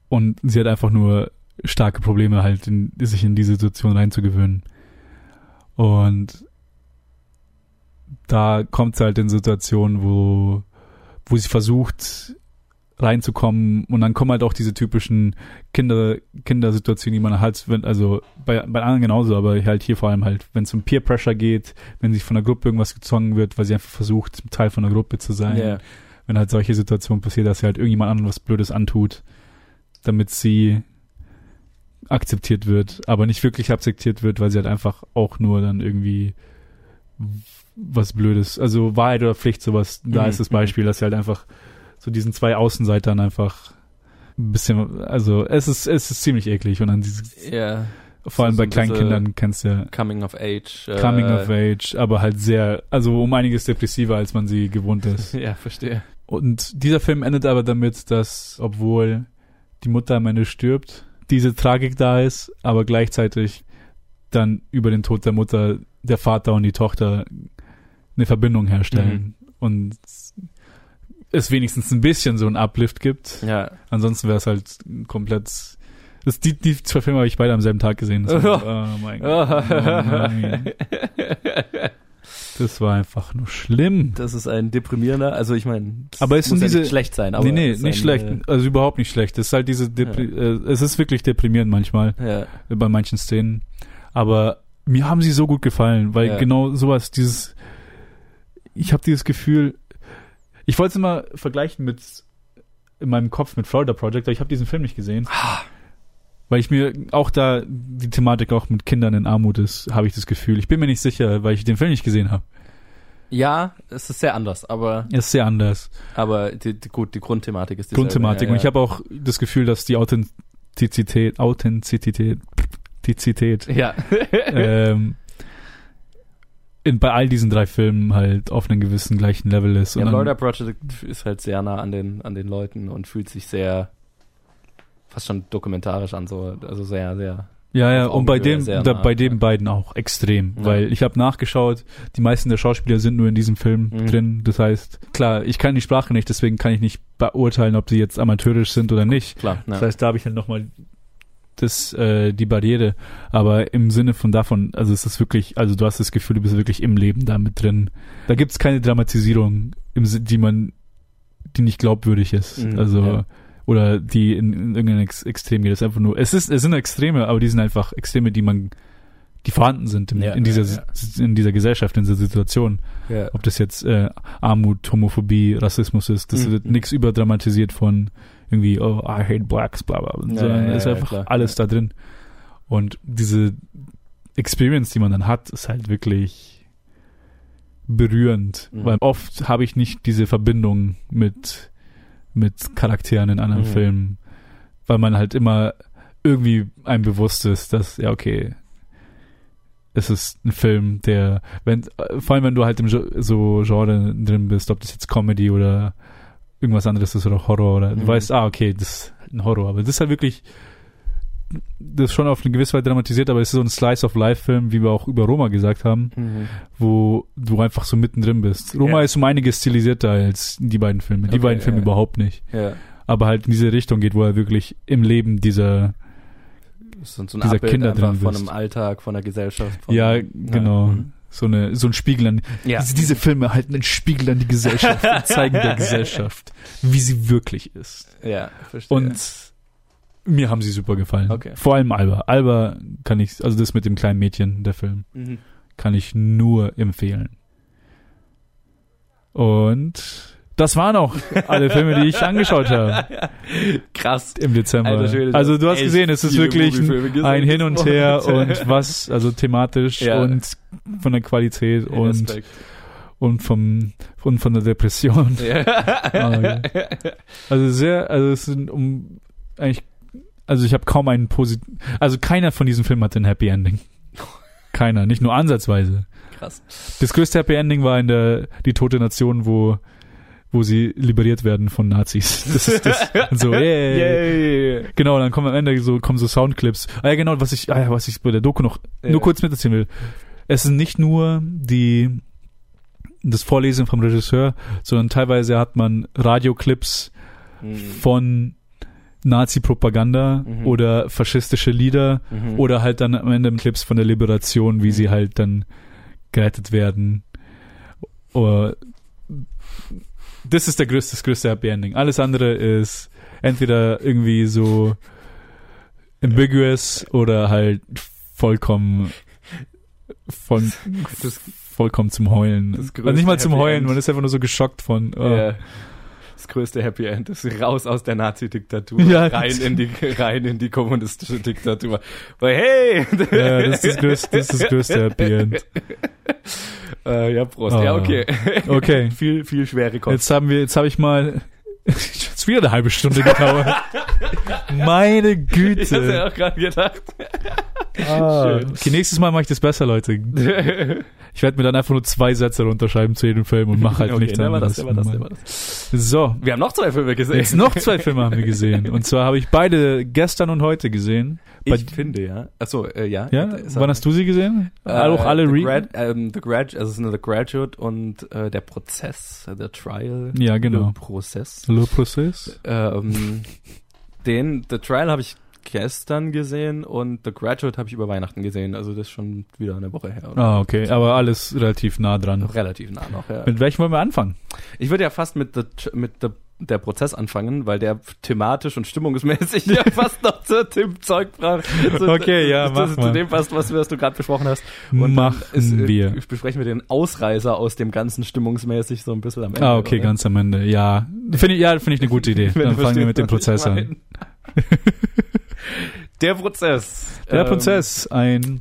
Und sie hat einfach nur starke Probleme halt, in, sich in diese Situation reinzugewöhnen. Und da kommt sie halt in Situationen, wo, wo sie versucht reinzukommen und dann kommen halt auch diese typischen Kinder, Kindersituationen, die man halt, wenn, also bei, bei anderen genauso, aber halt hier vor allem halt, wenn es um Peer Pressure geht, wenn sich von der Gruppe irgendwas gezwungen wird, weil sie einfach versucht, Teil von der Gruppe zu sein, Ja. wenn halt solche Situationen passieren, dass sie halt irgendjemand anderem was Blödes antut, damit sie akzeptiert wird, aber nicht wirklich akzeptiert wird, weil sie halt einfach auch nur dann irgendwie was Blödes, also Wahrheit oder Pflicht, sowas, da Mhm, ist das mhm. Beispiel, dass sie halt einfach so diesen zwei Außenseitern einfach ein bisschen, also es ist, es ist ziemlich eklig und dann diese, Ja. vor allem so bei ein kleinen bisschen Kindern kennst du ja Coming of Age. äh, Coming of Age, aber halt sehr, also um einiges depressiver, als man sie gewohnt ist. Ja, verstehe. Und dieser Film endet aber damit, dass, obwohl die Mutter am Ende stirbt, diese Tragik da ist, aber gleichzeitig dann über den Tod der Mutter der Vater und die Tochter eine Verbindung herstellen und es wenigstens ein bisschen so ein Uplift gibt. Ja. Ansonsten wäre es halt komplett. Das, die, die zwei Filme habe ich beide am selben Tag gesehen. Das war, oh mein Gott. Oh nein. Das war einfach nur schlimm. Das ist ein deprimierender, also ich meine, Aber es muss ja diese- nicht schlecht sein, aber nee, nee, nicht ein, schlecht. äh, Also überhaupt nicht schlecht. Es ist halt diese, Depri äh, es ist wirklich deprimierend manchmal Ja, bei manchen Szenen. Aber mir haben sie so gut gefallen, weil Ja. genau sowas, dieses, ich habe dieses Gefühl, ich wollte es immer vergleichen mit in meinem Kopf mit Florida Project, aber ich habe diesen Film nicht gesehen. Weil ich mir auch da die Thematik auch mit Kindern in Armut ist, habe ich das Gefühl. Ich bin mir nicht sicher, weil ich den Film nicht gesehen habe. ja, es ist sehr anders, aber Er ist sehr anders. aber die, die, gut, die Grundthematik ist dieselbe. Grundthematik. Ja, Und ja. ich habe auch das Gefühl, dass die Authentizität, Authentizität, Authentizität ja. ähm, in, bei all diesen drei Filmen halt auf einem gewissen gleichen Level ist. ja, Florida Project ist halt sehr nah an den an den Leuten und fühlt sich sehr fast schon dokumentarisch an, so also sehr sehr. Ja, ja, und bei dem, sehr da, nah, bei den ja. beiden auch extrem, Ja. weil ich habe nachgeschaut, die meisten der Schauspieler sind nur in diesem Film Mhm. drin. Das heißt, klar, ich kann die Sprache nicht, deswegen kann ich nicht beurteilen, ob sie jetzt amateurisch sind oder nicht. Klar. Ja. Das heißt, da habe ich dann nochmal das, äh, die Barriere. Aber im Sinne von davon, also es ist wirklich, also du hast das Gefühl, du bist wirklich im Leben da mit drin. Da gibt's keine Dramatisierung, im, die man, die nicht glaubwürdig ist. Mhm, also ja. oder die in, in irgendein Ex Extrem geht. Es ist einfach nur, es ist, es sind Extreme, aber die sind einfach Extreme, die man, die vorhanden sind in, Ja, in dieser, ja, in dieser Gesellschaft, in dieser Situation. Ob das jetzt äh, Armut, Homophobie, Rassismus ist, das Mhm. wird nichts überdramatisiert von irgendwie, oh, I hate blacks, bla bla, Ja, sondern ja, ist einfach klar. alles da drin. Und diese Experience, die man dann hat, ist halt wirklich berührend, Mhm. weil oft habe ich nicht diese Verbindung mit, mit Charakteren in anderen Mhm. Filmen, weil man halt immer irgendwie einem bewusst ist, dass, ja, okay, es ist ein Film, der, wenn, vor allem wenn du halt im so Genre drin bist, ob das jetzt Comedy oder irgendwas anderes ist oder Horror oder du Mhm. weißt, ah, okay, das ist ein Horror, aber das ist halt wirklich, das ist schon auf eine gewisse Weise dramatisiert, aber es ist so ein Slice of Life Film, wie wir auch über Roma gesagt haben, Mhm. wo du einfach so mittendrin bist. Roma Ja. ist um einiges stilisierter als die beiden Filme. Die Okay, beiden Filme ja. überhaupt nicht. Ja. Aber halt in diese Richtung geht, wo er wirklich im Leben dieser, so ein Dieser Abbild Kinder drin von einem Alltag, von der Gesellschaft. Von, ja, genau, mhm. So eine, so ein Spiegel an, Ja. diese, diese Filme halten einen Spiegel an die Gesellschaft und zeigen der Gesellschaft, wie sie wirklich ist. ja, verstehe. Und mir haben sie super gefallen. Okay. Vor allem Alba. Alba kann ich, also das mit dem kleinen Mädchen, der Film, Mhm. kann ich nur empfehlen. Und das waren auch alle Filme, die ich angeschaut habe Krass. im Dezember. Alter Schwede, also du hast gesehen, es ist wirklich gesehen. ein Hin und Her und was, also thematisch Ja. und von der Qualität und, Respekt. und vom und von der Depression. Ah, ja. Also sehr, also es sind um eigentlich, also ich habe kaum einen posit, also keiner von diesen Filmen hatte ein Happy Ending. Keiner, nicht nur ansatzweise. Krass. Das größte Happy Ending war in der die Tote Nation, wo wo sie liberiert werden von Nazis. Das ist das. So, yay. Yay. Genau, dann kommen am Ende so kommen so Soundclips. Ah ja, genau, was ich, ah ja, was ich bei der Doku noch Ja. nur kurz miterzählen will. Es sind nicht nur die das Vorlesen vom Regisseur, sondern teilweise hat man Radioclips Mhm. von Nazi-Propaganda Mhm. oder faschistische Lieder Mhm. oder halt dann am Ende Clips von der Liberation, wie sie Mhm. halt dann gerettet werden. Oder das ist der größte, das größte Happy Ending. Alles andere ist entweder irgendwie so ambiguous oder halt vollkommen von vollkommen zum Heulen. Also nicht mal zum Happy Heulen, End. man ist einfach nur so geschockt von. Oh. Ja. Das größte Happy End ist raus aus der Nazi-Diktatur, Ja, rein in die rein in die kommunistische Diktatur. Weil hey, Ja, das ist das größte, das ist das größte Happy End. äh, ja Prost. Ah. Ja okay. Okay. viel viel schwere Kost. Jetzt haben wir, jetzt habe ich mal jetzt wieder eine halbe Stunde gedauert. Meine Ich hab's Güte. ja auch gerade gedacht. Ah. Schön. Okay, nächstes Mal mache ich das besser, Leute. Ich werde mir dann einfach nur zwei Sätze runterschreiben zu jedem Film und mache halt okay, nichts nehmen wir das, anderes. nehmen wir das, nehmen wir das. So, Wir haben noch zwei Filme gesehen. jetzt noch zwei Filme haben wir gesehen. Und zwar habe ich beide gestern und heute gesehen. Bei- Ich finde ja. Achso, äh, ja. Ja, wann hast du sie gesehen? Äh, auch alle The, Grad, ähm, The Grad, also sind The Graduate und äh, der Prozess, äh, der Trial. Ja, genau. Le Prozess. Le Process? Ähm, den, The Trial habe ich gestern gesehen und The Graduate habe ich über Weihnachten gesehen. Also das ist schon wieder eine Woche her. oder? Ah, okay. Aber alles relativ nah dran. Relativ nah noch, ja. Mit welchem wollen wir anfangen? Ich würde ja fast mit, the, mit the, der Prozess anfangen, weil der thematisch und stimmungsmäßig ja fast noch zu dem Zeug braucht. Zu, Okay, ja, zu, mach zu, mal. zu dem passt, was, was du gerade besprochen hast. Und Machen ist, äh, wir. Besprechen wir den Ausreißer aus dem Ganzen stimmungsmäßig so ein bisschen am Ende. Ah, okay, oder? ganz am Ende. Ja, finde ich, ja, finde ich eine gute Idee. Dann fangen wir mit dem Prozess an. Der Prozess. Der Ähm, Prozess, ein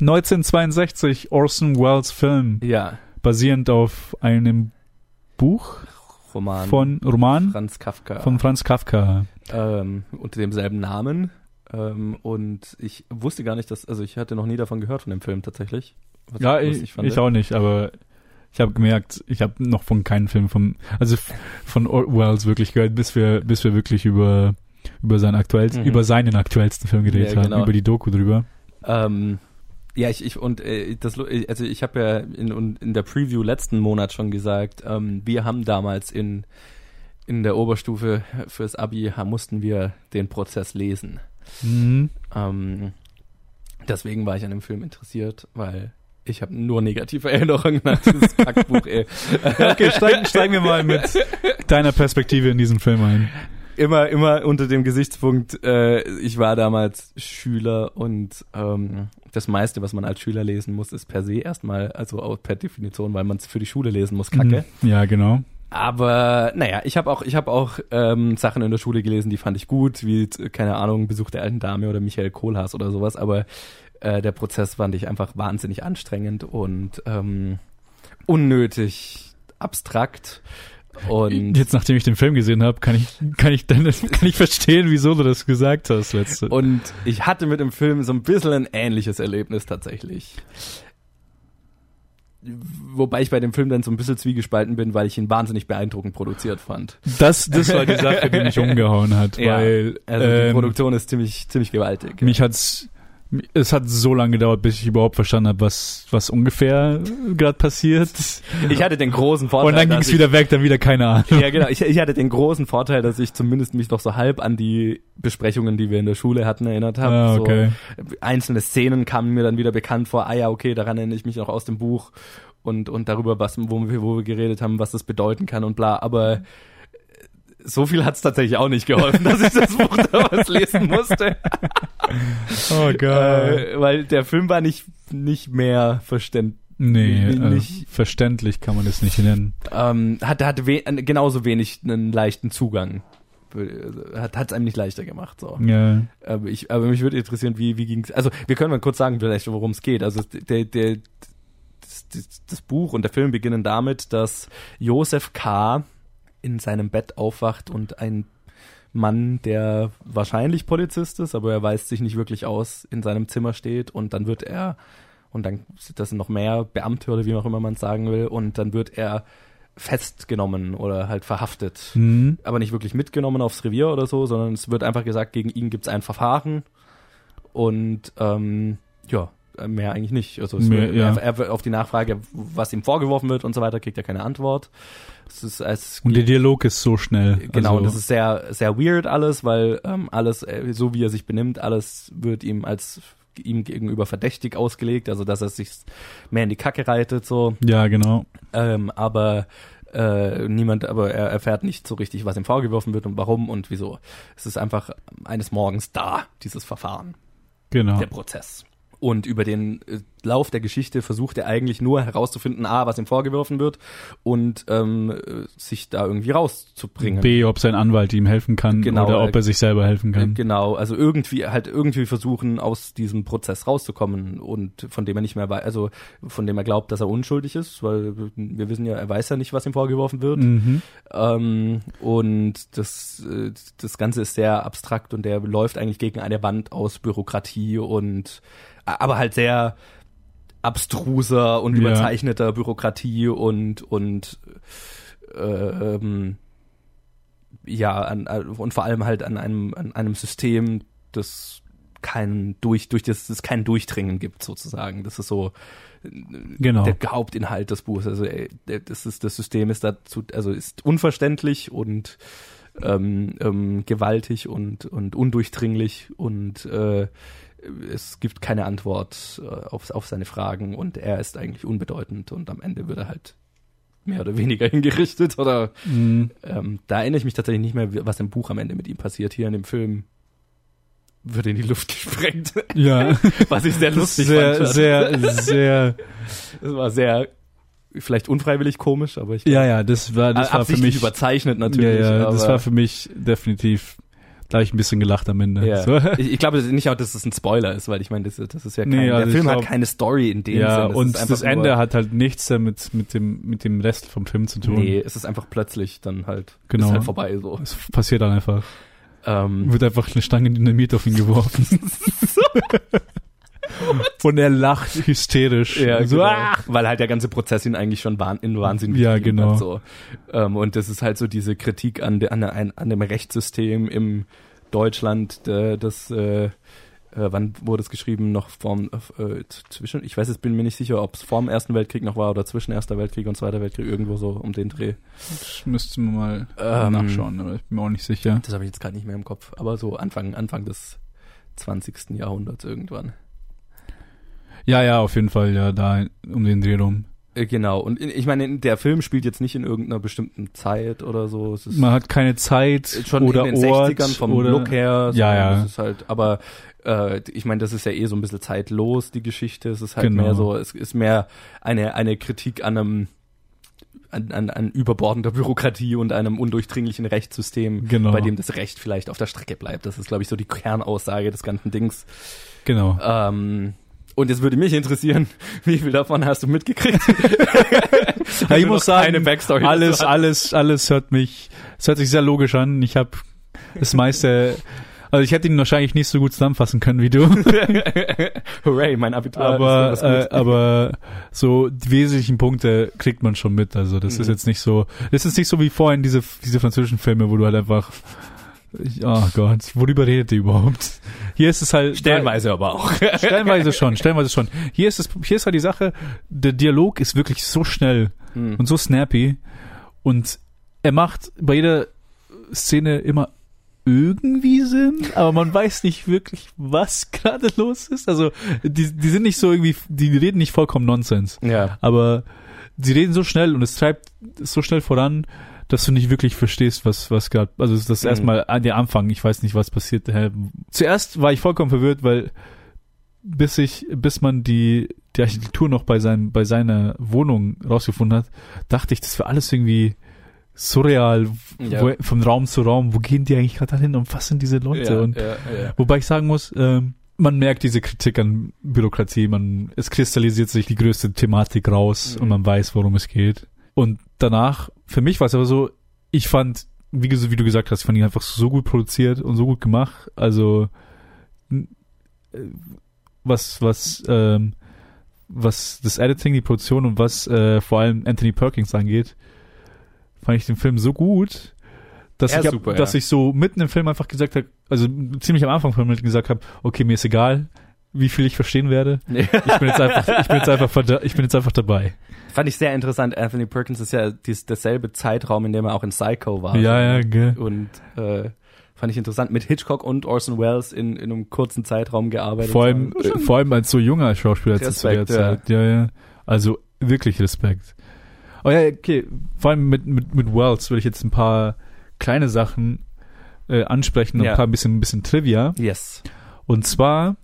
1962 Orson Welles Film, Ja, basierend auf einem Buch Roman von Roman Franz Kafka. von Franz Kafka. ähm, unter demselben Namen. Ähm, und ich wusste gar nicht, dass, also ich hatte noch nie davon gehört von dem Film tatsächlich. Was Ja, lustig ich, fand. ich auch nicht, aber ich habe gemerkt, ich habe noch von keinem Film vom, also von Welles wirklich gehört, bis wir, bis wir wirklich über über seinen aktuellsten, Mhm. über seinen aktuellsten Film geredet Ja, genau. haben, über die Doku drüber. Ähm, ja, ich, ich und äh, das, lu- also ich habe ja in, in der Preview letzten Monat schon gesagt, ähm, wir haben damals in in der Oberstufe fürs Abi mussten wir den Prozess lesen. Mhm. Ähm, deswegen war ich an dem Film interessiert, weil ich habe nur negative Erinnerungen an dieses Kackbuch. Ey. Okay, steigen, steigen wir mal mit deiner Perspektive in diesen Film ein. Immer, immer unter dem Gesichtspunkt, äh, ich war damals Schüler und ähm, das meiste, was man als Schüler lesen muss, ist per se erstmal, also auch per Definition, weil man es für die Schule lesen muss, kacke. Mhm. Ja, genau. Aber naja, ich habe auch, ich habe auch ähm, Sachen in der Schule gelesen, die fand ich gut, wie, keine Ahnung, Besuch der alten Dame oder Michael Kohlhaas oder sowas, aber äh, der Prozess fand ich einfach wahnsinnig anstrengend und ähm, unnötig abstrakt. Und Jetzt, nachdem ich den Film gesehen habe, kann ich, kann ich dann, kann ich verstehen, wieso du das gesagt hast, letzte. Und ich hatte mit dem Film so ein bisschen ein ähnliches Erlebnis tatsächlich. Wobei ich bei dem Film dann so ein bisschen zwiegespalten bin, weil ich ihn wahnsinnig beeindruckend produziert fand. Das, das war die Sache, die mich umgehauen hat, weil, also die ähm, Produktion ist ziemlich, ziemlich gewaltig. mich hat's, es hat so lange gedauert, bis ich überhaupt verstanden habe, was, was ungefähr gerade passiert. Ich hatte den großen Vorteil. Und dann ging es wieder weg, dann wieder keine Ahnung. Ja, genau. Ich, ich hatte den großen Vorteil, dass ich zumindest mich noch so halb an die Besprechungen, die wir in der Schule hatten, erinnert habe. Ah, okay. So, einzelne Szenen kamen mir dann wieder bekannt vor. Ah ja, okay, daran erinnere ich mich noch aus dem Buch und, und darüber, was, wo wir, wo wir geredet haben, was das bedeuten kann und bla. Aber so viel hat es tatsächlich auch nicht geholfen, dass ich das Buch damals lesen musste. Oh geil. Äh, weil der Film war nicht, nicht mehr verständlich. nee, nicht- äh, verständlich kann man das nicht nennen. Ähm, hatte hatte we genauso wenig einen leichten Zugang. Hat es einem nicht leichter gemacht. So. Ja. Aber, ich, aber mich würde interessieren, wie, wie ging's. Also wir können mal kurz sagen, vielleicht, worum es geht. Also der, der, das, das Buch und der Film beginnen damit, dass Josef K. in seinem Bett aufwacht und ein Mann, der wahrscheinlich Polizist ist, aber er weist sich nicht wirklich aus, in seinem Zimmer steht und dann wird er, und dann das sind noch mehr Beamte oder wie auch immer man es sagen will, und dann wird er festgenommen oder halt verhaftet. Hm. aber nicht wirklich mitgenommen aufs Revier oder so, sondern es wird einfach gesagt, gegen ihn gibt es ein Verfahren. Und ähm, ja, mehr eigentlich nicht. Also Mehr, ja. er, er auf die Nachfrage, was ihm vorgeworfen wird und so weiter, kriegt er keine Antwort. Es ist, es Und der Dialog ist so schnell. Genau, also, das ist sehr, sehr weird alles, weil ähm, alles, äh, so wie er sich benimmt, alles wird ihm als ihm gegenüber verdächtig ausgelegt, also dass er sich mehr in die Kacke reitet, so. Ja, genau. Ähm, aber äh, niemand, aber er erfährt nicht so richtig, was ihm vorgeworfen wird und warum und wieso. Es ist einfach eines Morgens da, dieses Verfahren, Genau. der Prozess. Und über den äh, Lauf der Geschichte versucht er eigentlich nur herauszufinden, A, was ihm vorgeworfen wird und ähm, äh, sich da irgendwie rauszubringen. B, ob sein Anwalt ihm helfen kann Genau, oder ob äh, er sich selber helfen kann. Genau, also irgendwie halt irgendwie versuchen aus diesem Prozess rauszukommen und von dem er nicht mehr weiß, also von dem er glaubt, dass er unschuldig ist, weil wir wissen ja, er weiß ja nicht, was ihm vorgeworfen wird. Mhm. Ähm, und das, das Ganze ist sehr abstrakt und der läuft eigentlich gegen eine Wand aus Bürokratie und aber halt sehr abstruser und Ja. überzeichneter Bürokratie und und äh, ähm, ja an, an- und vor allem halt an einem an einem System, das kein durch durch das es kein Durchdringen gibt sozusagen. Das ist so Genau. der Hauptinhalt des Buches. Also ey, das ist das System ist dazu, also ist unverständlich und ähm, ähm, gewaltig und und undurchdringlich und äh, es gibt keine Antwort äh, auf, auf seine Fragen und er ist eigentlich unbedeutend und am Ende wird er halt mehr oder weniger hingerichtet oder Mhm. ähm, da erinnere ich mich tatsächlich nicht mehr, was im Buch am Ende mit ihm passiert. Hier in dem Film wird in die Luft gesprengt, Ja. was ich sehr lustig sehr, fand. sehr, sehr. Das war sehr, vielleicht unfreiwillig komisch, aber ich Ja, ja, das war, das war für mich. überzeichnet Ja, natürlich. ja, das aber, war für mich definitiv. Da habe ich ein bisschen gelacht am Ende. ja. So. Ich, ich glaube nicht auch, dass es ein Spoiler ist, weil ich meine, das, das ist ja kein, Nee, der also ich Film hat glaub- keine Story in dem Ja, Sinne. Und das Ende hat halt nichts damit mit dem, mit dem Rest vom Film zu tun. Nee, es ist einfach plötzlich dann halt, Genau. ist halt vorbei so. Es passiert dann einfach. Ähm, Wird einfach eine Stange Dynamit auf ihn geworfen. Und er lacht hysterisch. Ja, so, genau. ah! weil halt der ganze Prozess ihn eigentlich schon wahn, in Wahnsinn Ja, genau. Hat, so. ähm, und das ist halt so diese Kritik an, de, an, an, an dem Rechtssystem im Deutschland, äh, das äh, äh, wann wurde es geschrieben? Noch vorm äh, zwischen, ich weiß jetzt bin mir nicht sicher, ob es vor dem Ersten Weltkrieg noch war oder zwischen Erster Weltkrieg und Zweiter Weltkrieg irgendwo so um den Dreh. Das müssten wir mal Ähm, nachschauen, aber ich bin mir auch nicht sicher. Das habe ich jetzt gerade nicht mehr im Kopf, aber so Anfang Anfang des 20. Jahrhunderts irgendwann. Ja, ja, auf jeden Fall, ja, da um den Dreh rum. Äh, Genau, und in, ich meine, der Film spielt jetzt nicht in irgendeiner bestimmten Zeit oder so. Man hat keine Zeit schon oder in den Ort 60ern vom oder Look her. Ja, ja. Ist halt, aber äh, ich meine, das ist ja eh so ein bisschen zeitlos, die Geschichte. Es ist halt Genau. mehr so, es ist mehr eine, eine Kritik an einem an, an, an überbordender Bürokratie und einem undurchdringlichen Rechtssystem, Genau. bei dem das Recht vielleicht auf der Strecke bleibt. Das ist, glaube ich, so die Kernaussage des ganzen Dings. genau. Ähm, und jetzt würde mich interessieren, wie viel davon hast du mitgekriegt? Aber ich muss sagen, alles, alles, alles hört mich, es hört sich sehr logisch an. Ich habe das meiste, also ich hätte ihn wahrscheinlich nicht so gut zusammenfassen können wie du, Hooray, mein Abitur. aber, ist äh, aber so die wesentlichen Punkte kriegt man schon mit. Also das ist Mhm. jetzt nicht so, das ist nicht so wie vorhin diese, diese französischen Filme, wo du halt einfach, oh Gott, worüber redet ihr überhaupt? Hier ist es halt, Stellenweise aber auch. stellenweise schon, stellenweise schon. Hier ist es, hier ist halt die Sache, der Dialog ist wirklich so schnell Hm. und so snappy und er macht bei jeder Szene immer irgendwie Sinn, aber man weiß nicht wirklich, was gerade los ist. Also die, die sind nicht so irgendwie, die reden nicht vollkommen Nonsens, Ja. aber sie reden so schnell und es treibt so schnell voran, dass du nicht wirklich verstehst, was was gerade, also das ist Mhm. erstmal an der Anfang, ich weiß nicht, was passiert. Zuerst war ich vollkommen verwirrt, weil bis ich, bis man die die Architektur noch bei seinem bei seiner Wohnung rausgefunden hat, dachte ich, das wäre alles irgendwie surreal, Ja. wo, vom Raum zu Raum. Wo gehen die eigentlich gerade hin und was sind diese Leute? ja, und ja. Wobei ich sagen muss, ähm, man merkt diese Kritik an Bürokratie, man, es kristallisiert sich die größte Thematik raus Mhm. und man weiß, worum es geht. Und danach, für mich war es aber so, ich fand, wie, wie du gesagt hast, ich fand ihn einfach so gut produziert und so gut gemacht. Also, äh, was, was, ähm, was das Editing, die Produktion und was äh, vor allem Anthony Perkins angeht, fand ich den Film so gut, dass Er ich, hab, super, dass ja. ich so mitten im Film einfach gesagt habe, also ziemlich am Anfang vom Film gesagt habe, okay, mir ist egal, wie viel ich verstehen werde. Nee. Ich bin jetzt einfach, ich bin jetzt einfach, ich bin jetzt einfach dabei. Fand ich sehr interessant. Anthony Perkins ist ja dies, derselbe Zeitraum, in dem er auch in Psycho war. ja, ja, gell. Und äh, fand ich interessant. Mit Hitchcock und Orson Welles in, in einem kurzen Zeitraum gearbeitet. Vor allem, äh, vor allem als so junger Schauspieler zu der Respekt, ja. Zeit. Ja, ja. Also wirklich Respekt. Oh ja, okay. Vor allem mit, mit, mit Wells will ich jetzt ein paar kleine Sachen äh, ansprechen Ja. ein paar bisschen, ein bisschen Trivia. Yes. Und zwar,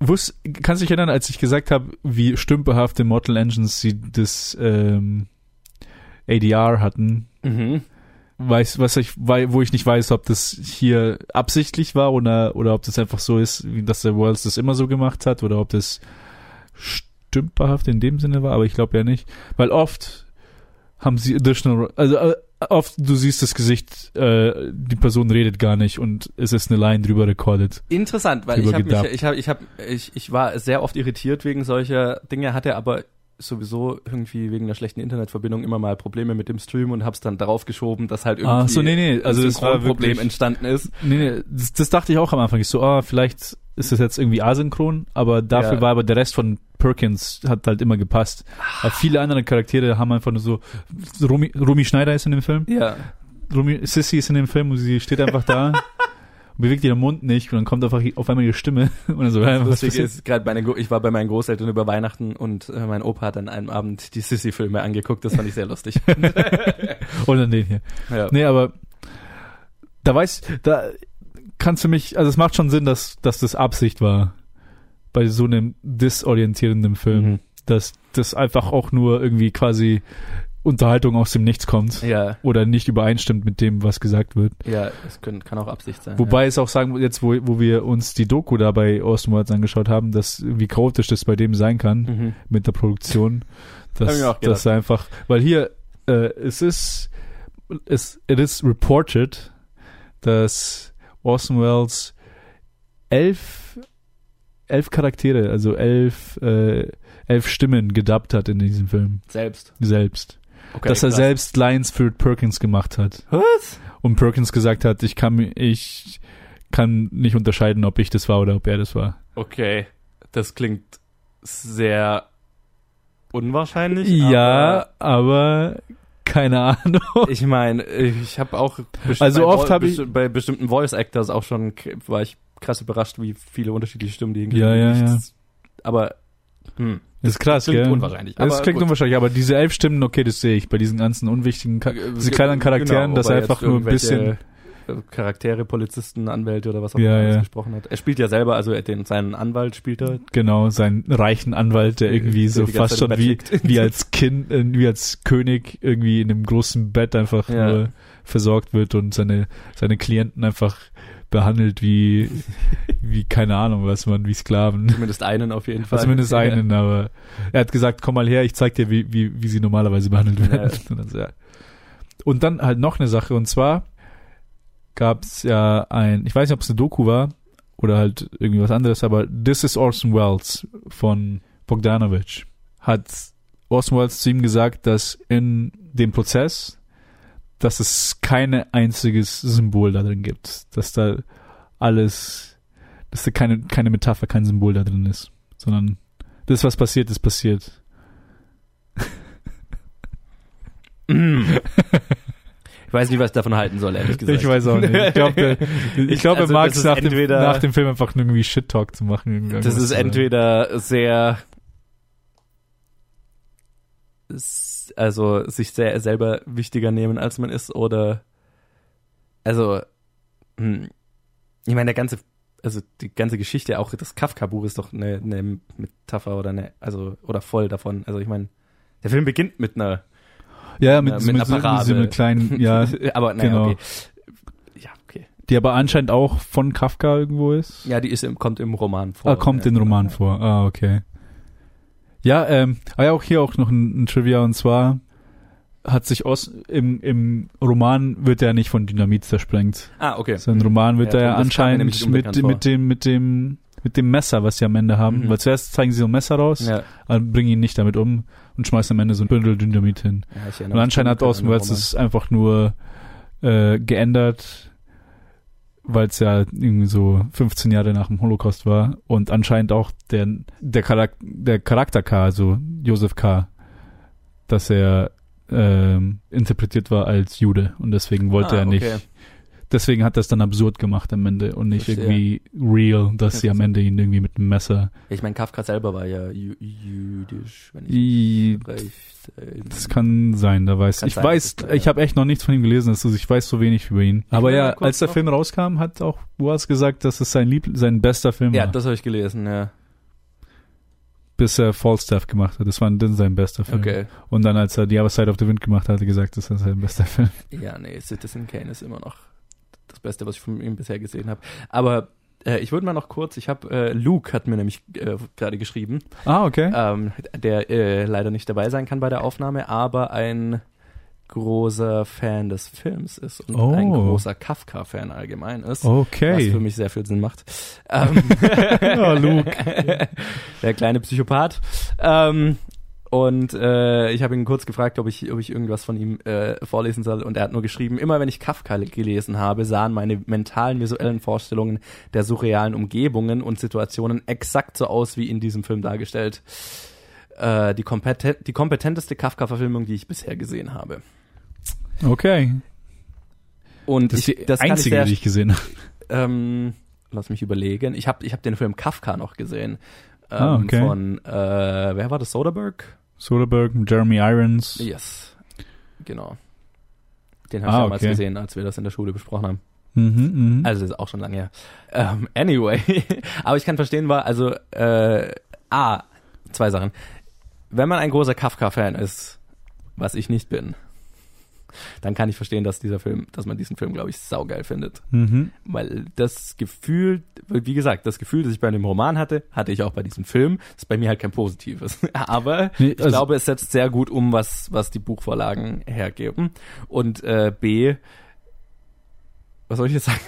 wusst, kannst du dich erinnern, als ich gesagt habe, wie stümperhaft Immortal Engines sie das ähm, ADR hatten? Mhm. Weiß, was ich, wo ich nicht weiß, ob das hier absichtlich war oder, oder ob das einfach so ist, wie dass der Wells das immer so gemacht hat oder ob das stümperhaft in dem Sinne war, aber ich glaube ja nicht. Weil oft haben sie additional, also äh, oft du siehst das Gesicht, äh, die Person redet gar nicht und es ist eine Line drüber recorded. Interessant, weil ich habe ich habe, ich habe, ich, ich war sehr oft irritiert wegen solcher Dinge, hatte aber sowieso irgendwie wegen der schlechten Internetverbindung immer mal Probleme mit dem Stream und hab's dann darauf geschoben, dass halt irgendwie Ah, so, nee, nee, also ein das war wirklich- entstanden ist. Nee, nee, das, das dachte ich auch am Anfang. Ich so, ah, vielleicht ist das jetzt irgendwie asynchron, aber dafür Ja. war aber der Rest von Perkins hat halt immer gepasst. Aber viele andere Charaktere haben einfach nur so, Rumi, Rumi Schneider ist in dem Film, Ja. Rumi, Sissy ist in dem Film und sie steht einfach da und bewegt ihren Mund nicht und dann kommt einfach auf einmal ihre Stimme und dann so, ja, was Lustig ist, gerade meine, ich war bei meinen Großeltern über Weihnachten und äh, mein Opa hat an einem Abend die Sissy-Filme angeguckt, das fand ich sehr lustig. Und dann den hier. ja. Nee, aber da weiß, da kannst du mich, also es macht schon Sinn, dass, dass das Absicht war bei so einem disorientierenden Film. Mhm. dass das einfach auch nur irgendwie quasi Unterhaltung aus dem Nichts kommt ja, oder nicht übereinstimmt mit dem, was gesagt wird. ja, es können, kann auch Absicht sein. Wobei es auch sagen, jetzt wo, wo wir uns die Doku da bei Austin Worlds angeschaut haben, dass wie chaotisch das bei dem sein kann ja. mhm. mit der Produktion, dass das einfach, weil hier äh, es ist es it is reported, dass Orson Welles elf elf Charaktere, also elf äh, elf Stimmen gedubbt hat in diesem Film Selbst. selbst. Okay, dass er krass. selbst Lines für Perkins gemacht hat. Was? Und Perkins gesagt hat, ich kann ich kann nicht unterscheiden, ob ich das war oder ob er das war. Okay, das klingt sehr unwahrscheinlich. Ja, aber keine Ahnung. aber ich meine, ich habe auch Also bei oft Vo- hab ich- bei bestimmten Voice Actors auch schon war ich krass überrascht, wie viele unterschiedliche Stimmen die Ja, ja, Nichts- Aber hm, ist krass, klingt gell? unwahrscheinlich. Das Aber klingt gut. unwahrscheinlich, aber diese elf Stimmen, okay, das sehe ich bei diesen ganzen unwichtigen, Ka diese kleinen Charakteren, dass ob er einfach nur ein bisschen, äh, Charaktere, Polizisten, Anwälte oder was auch Ja, immer alles ja. gesprochen hat. Er spielt ja selber, also er den, seinen Anwalt spielt er. genau, seinen reichen Anwalt, der irgendwie Der so fast schon wie, wie als Kind, äh, wie als König irgendwie in einem großen Bett einfach Ja. nur versorgt wird und seine, seine Klienten einfach behandelt wie, wie keine Ahnung was man, wie Sklaven. Zumindest einen auf jeden Fall. Zumindest einen, aber er hat gesagt, komm mal her, ich zeig dir, wie, wie, wie sie normalerweise behandelt werden. Ja. Und, dann, so, ja. und dann halt noch eine Sache, und zwar gab es ja ein, ich weiß nicht, ob es eine Doku war oder halt irgendwie was anderes, aber This is Orson Welles von Bogdanovich hat Orson Welles zu ihm gesagt, dass in dem Prozess, dass es keine einziges Symbol da drin gibt, dass da alles, dass da keine, keine Metapher, kein Symbol da drin ist, sondern das, was passiert, ist passiert. Ich weiß nicht, was ich davon halten soll, ehrlich gesagt. Ich weiß auch nicht. Ich glaube, ich Ich- glaub, also er mag es nach, dem, entweder- nach dem Film einfach irgendwie Shit-Talk zu machen. Das ist entweder sehr, also sich sehr selber wichtiger nehmen, als man ist, oder, also, hm, ich meine, der ganze, also die ganze Geschichte, auch das Kafka-Buch ist doch eine, eine Metapher oder eine, also, oder voll davon. Also ich meine, der Film beginnt mit einer, Ja, mit, mit, mit mit, einer kleinen, ja, aber naja, genau. okay. Ja, okay. die aber anscheinend auch von Kafka irgendwo ist. Ja, die ist im, kommt im Roman vor. Ah, kommt ja. in Roman vor. Ah, okay. Ja, ähm, ah ja, auch hier auch noch ein, ein Trivia und zwar hat sich Os im, im Roman wird er nicht von Dynamit zersprengt. Ah, okay. So im Roman wird Ja, er nämlich anscheinend mit, mit dem, mit dem, mit dem Messer, was sie am Ende haben, Mhm. weil zuerst zeigen sie so ein Messer raus, Ja, bringen ihn nicht damit um und schmeißen am Ende so ein Bündel Dynamit hin. ja Und anscheinend hat Roman. es einfach nur äh, geändert, weil es ja irgendwie so 15 Jahre nach dem Holocaust war und anscheinend auch der der, Charak der Charakter K, also Josef K, dass er ähm, interpretiert war als Jude und deswegen wollte Ah, er nicht. okay. Deswegen hat er es dann absurd gemacht am Ende und nicht Verstehe. irgendwie real, dass sie am Ende ihn irgendwie mit einem Messer. Ich meine, Kafka selber war ja jü jüdisch, wenn ich recht. Das kann sein, da weiß ich. sein, weiß, das ist, ich habe echt noch nichts von ihm gelesen, also ich weiß so wenig über ihn. Aber ja, als der noch- Film rauskam, hat auch Boas gesagt, dass es sein Lieb sein bester Film ja, war, das habe ich gelesen, ja. bis er Falstaff gemacht hat. Das war dann sein bester Film. Okay. Und dann, als er The Other Side of the Wind gemacht hat, hat er gesagt, das ist sein bester Film. Ja, nee, Citizen Kane ist immer noch das Beste, was ich von ihm bisher gesehen habe. Aber äh, ich würde mal noch kurz, ich habe, äh, Luke hat mir nämlich äh, gerade geschrieben, Ah, okay. ähm, der äh, leider nicht dabei sein kann bei der Aufnahme, aber ein großer Fan des Films ist und Oh. ein großer Kafka-Fan allgemein ist. Was für Okay. mich sehr viel Sinn macht. Ähm, Ja, Luke. Der kleine Psychopath. Ähm, und äh, ich habe ihn kurz gefragt, ob ich, ob ich irgendwas von ihm äh, vorlesen soll. Und er hat nur geschrieben, immer wenn ich Kafka gelesen habe, sahen meine mentalen visuellen Vorstellungen der surrealen Umgebungen und Situationen exakt so aus wie in diesem Film dargestellt. Äh, die, kompeten die kompetenteste Kafka-Verfilmung, die ich bisher gesehen habe. Okay. Und Das ist ich, die das kann ich einzige, sehr, die ich gesehen habe. ähm, lass mich überlegen. Ich habe ich hab den Film Kafka noch gesehen. Ähm, Ah, okay. Von, äh, wer war das? Soderbergh? Soderbergh, Jeremy Irons. Yes. Genau. Den habe ich Ah, damals okay. gesehen, als wir das in der Schule besprochen haben. Mhm, mhm. Also das ist auch schon lange her. Ähm, anyway. Aber ich kann verstehen, war, also, äh, A, zwei Sachen. Wenn man ein großer Kafka-Fan ist, was ich nicht bin, dann kann ich verstehen, dass dieser Film, dass man diesen Film, glaube ich, saugeil findet. mhm. Weil das Gefühl, wie gesagt, das Gefühl, das ich bei dem Roman hatte, hatte ich auch bei diesem Film. Das ist bei mir halt kein positives. Aber Nee, ich also- glaube, es setzt sehr gut um, was, was die Buchvorlagen hergeben. Und äh, B, was soll ich jetzt sagen?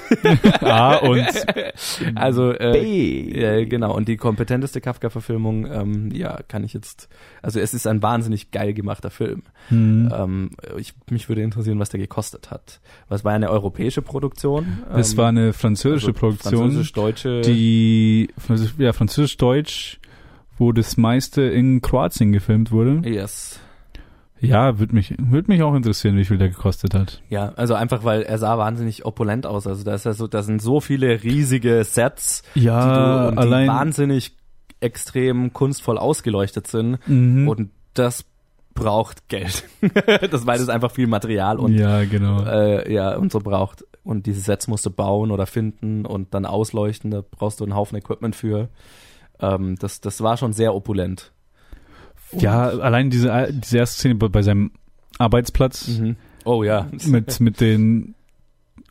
A und Also äh, B. äh, genau, und die kompetenteste Kafka-Verfilmung, ähm, ja, kann ich jetzt, also es ist ein wahnsinnig geil gemachter Film. Mhm. Ähm, ich, mich würde interessieren, was der gekostet hat. Was war eine europäische Produktion? Es Ähm, war eine französische also Produktion. Französisch-deutsche. die ja, Französisch-Deutsch, wo das meiste in Kroatien gefilmt wurde. Yes. Ja, würde mich, würd mich auch interessieren, wie viel der gekostet hat. Ja, also einfach, weil er sah wahnsinnig opulent aus. Also da ist ja so, da sind so viele riesige Sets, die, du, und die allein. wahnsinnig extrem kunstvoll ausgeleuchtet sind. Mhm. Und das braucht Geld. das, weil es einfach viel Material und ja, genau. äh, ja und so braucht. Und diese Sets musst du bauen oder finden und dann ausleuchten. Da brauchst du einen Haufen Equipment für. Ähm, das, das war schon sehr opulent. Ja, allein diese, diese erste Szene bei, bei seinem Arbeitsplatz Mhm. Oh ja. mit, mit den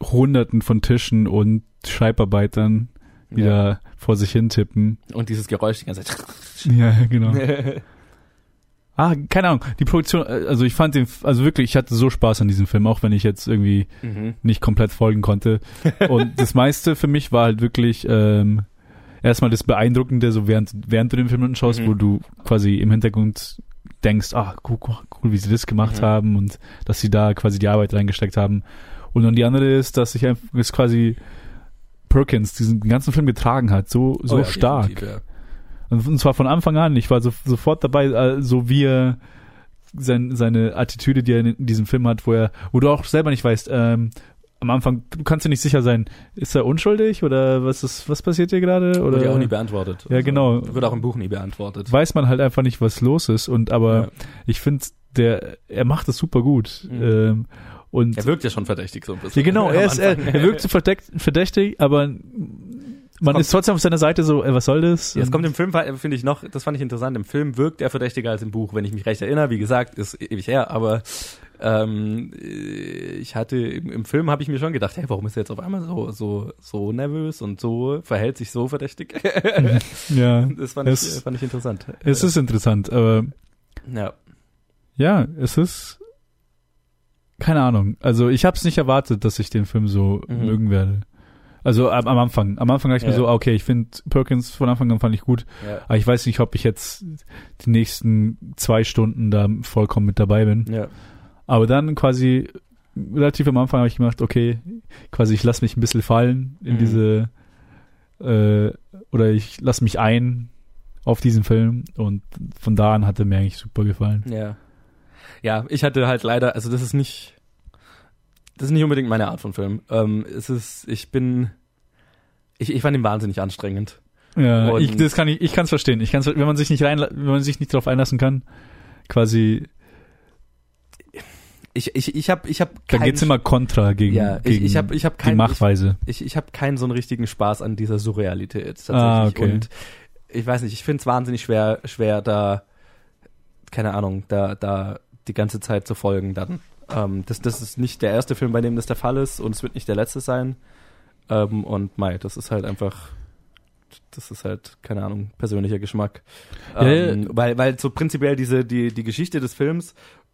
Hunderten von Tischen und Schreibarbeitern wieder vor sich hin tippen. Und dieses Geräusch die ganze Zeit. Ja, genau. Ah, keine Ahnung. Die Produktion, äh, also ich fand den, also wirklich, ich hatte so Spaß an diesem Film, auch wenn ich jetzt irgendwie mhm. nicht komplett folgen konnte. Und das meiste für mich war halt wirklich ähm, erstmal das Beeindruckende, so während, während du den Film anschaust, Mhm. wo du quasi im Hintergrund denkst, ah, cool, cool, wie sie das gemacht Mhm. haben und dass sie da quasi die Arbeit reingesteckt haben. Und dann die andere ist, dass sich einfach ist quasi Perkins diesen ganzen Film getragen hat, so, so Oh ja, stark. ja. Und, zwar von Anfang an. Ich war so, sofort dabei, so wie er sein, seine Attitüde, die er in diesem Film hat, wo er, wo du auch selber nicht weißt, ähm, am Anfang, du kannst dir nicht sicher sein, ist er unschuldig oder was ist, was passiert hier gerade? Oder Wird ja auch nie beantwortet. Ja, genau. Wird auch im Buch nie beantwortet. weiß man halt einfach nicht, was los ist. Und aber Ja. ich finde, der, er macht das super gut. Mhm. Ähm, und Er wirkt ja schon verdächtig so ein bisschen. ja, genau, er ist, er, er wirkt so verdächtig, aber man kommt- ist trotzdem auf seiner Seite so, ey, was soll das? Ja, es kommt im Film, finde ich noch, das fand ich interessant, im Film wirkt er verdächtiger als im Buch, wenn ich mich recht erinnere. Wie gesagt, ist ewig her, aber ähm, äh, ich hatte, im, im Film habe ich mir schon gedacht, hey, warum ist er jetzt auf einmal so, so, so nervös und so, verhält sich so verdächtig? ja, das fand Es- ich, fand ich interessant. es ist interessant, aber Ja. Ja, es ist keine Ahnung. Also ich habe es nicht erwartet, dass ich den Film so Mhm. mögen werde. Also am, am Anfang. Am Anfang dachte ich mir Ja. so, ah, okay, ich finde Perkins von Anfang an fand ich gut, Ja. aber ich weiß nicht, ob ich jetzt die nächsten zwei Stunden da vollkommen mit dabei bin. Ja. Aber dann quasi relativ am Anfang habe ich gemacht, okay, quasi ich lasse mich ein bisschen fallen in Mhm. diese äh, oder ich lasse mich ein auf diesen Film und von da an hat er mir eigentlich super gefallen. Ja. Ja, ich hatte halt leider, also das ist nicht, das ist nicht unbedingt meine Art von Film. Ähm, es ist, ich bin, ich, ich fand ihn wahnsinnig anstrengend. Ja, Und- ich, das kann ich, ich kann es verstehen. Ich kann's, wenn man sich nicht rein, wenn man sich nicht darauf einlassen kann, quasi, Ich, ich, ich habe, ich habe dann geht's immer kontra gegen, ja, ich, gegen ich habe, ich habe die keinen, ich, Machweise. ich, ich habe keinen so einen richtigen Spaß an dieser Surrealität tatsächlich. Ah, okay. Und ich weiß nicht, ich finde es wahnsinnig schwer, schwer da, keine Ahnung, da, da die ganze Zeit zu folgen dann. Ähm, das, das ist nicht der erste Film, bei dem das der Fall ist und es wird nicht der letzte sein. Ähm, und Mai, das ist halt einfach, das ist halt, keine Ahnung, persönlicher Geschmack. Ja, ähm, ja. Weil, weil so prinzipiell diese, die, die Geschichte des Films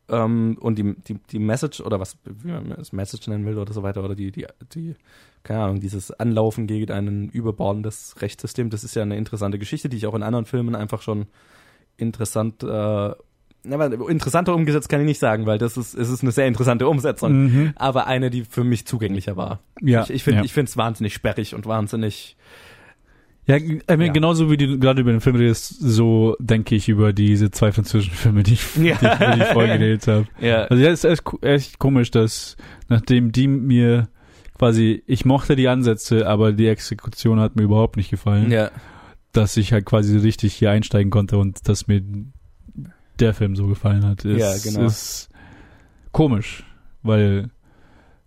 ähm, und die, die, die Message oder was, wie man es Message nennen will oder so weiter, oder die, die, die, keine Ahnung, dieses Anlaufen gegen ein überbordendes Rechtssystem, das ist ja eine interessante Geschichte, die ich auch in anderen Filmen einfach schon interessant, äh, ja, aber interessanter umgesetzt kann ich nicht sagen, weil das ist, es ist eine sehr interessante Umsetzung, Mhm. aber eine, die für mich zugänglicher war. Ja, ich ich finde ja. ich finde es wahnsinnig sperrig und wahnsinnig, Ja, ich meine, Ja. genauso wie du gerade über den Film redest, so denke ich über diese zwei französischen Filme, die ich, Ja. die ich über die Folge geredet habe. ja, Also ja, es ist echt, echt komisch, dass nachdem die mir quasi, ich mochte die Ansätze, aber die Exekution hat mir überhaupt nicht gefallen, ja, dass ich halt quasi richtig hier einsteigen konnte und dass mir der Film so gefallen hat. Es Ja, genau. ist komisch, weil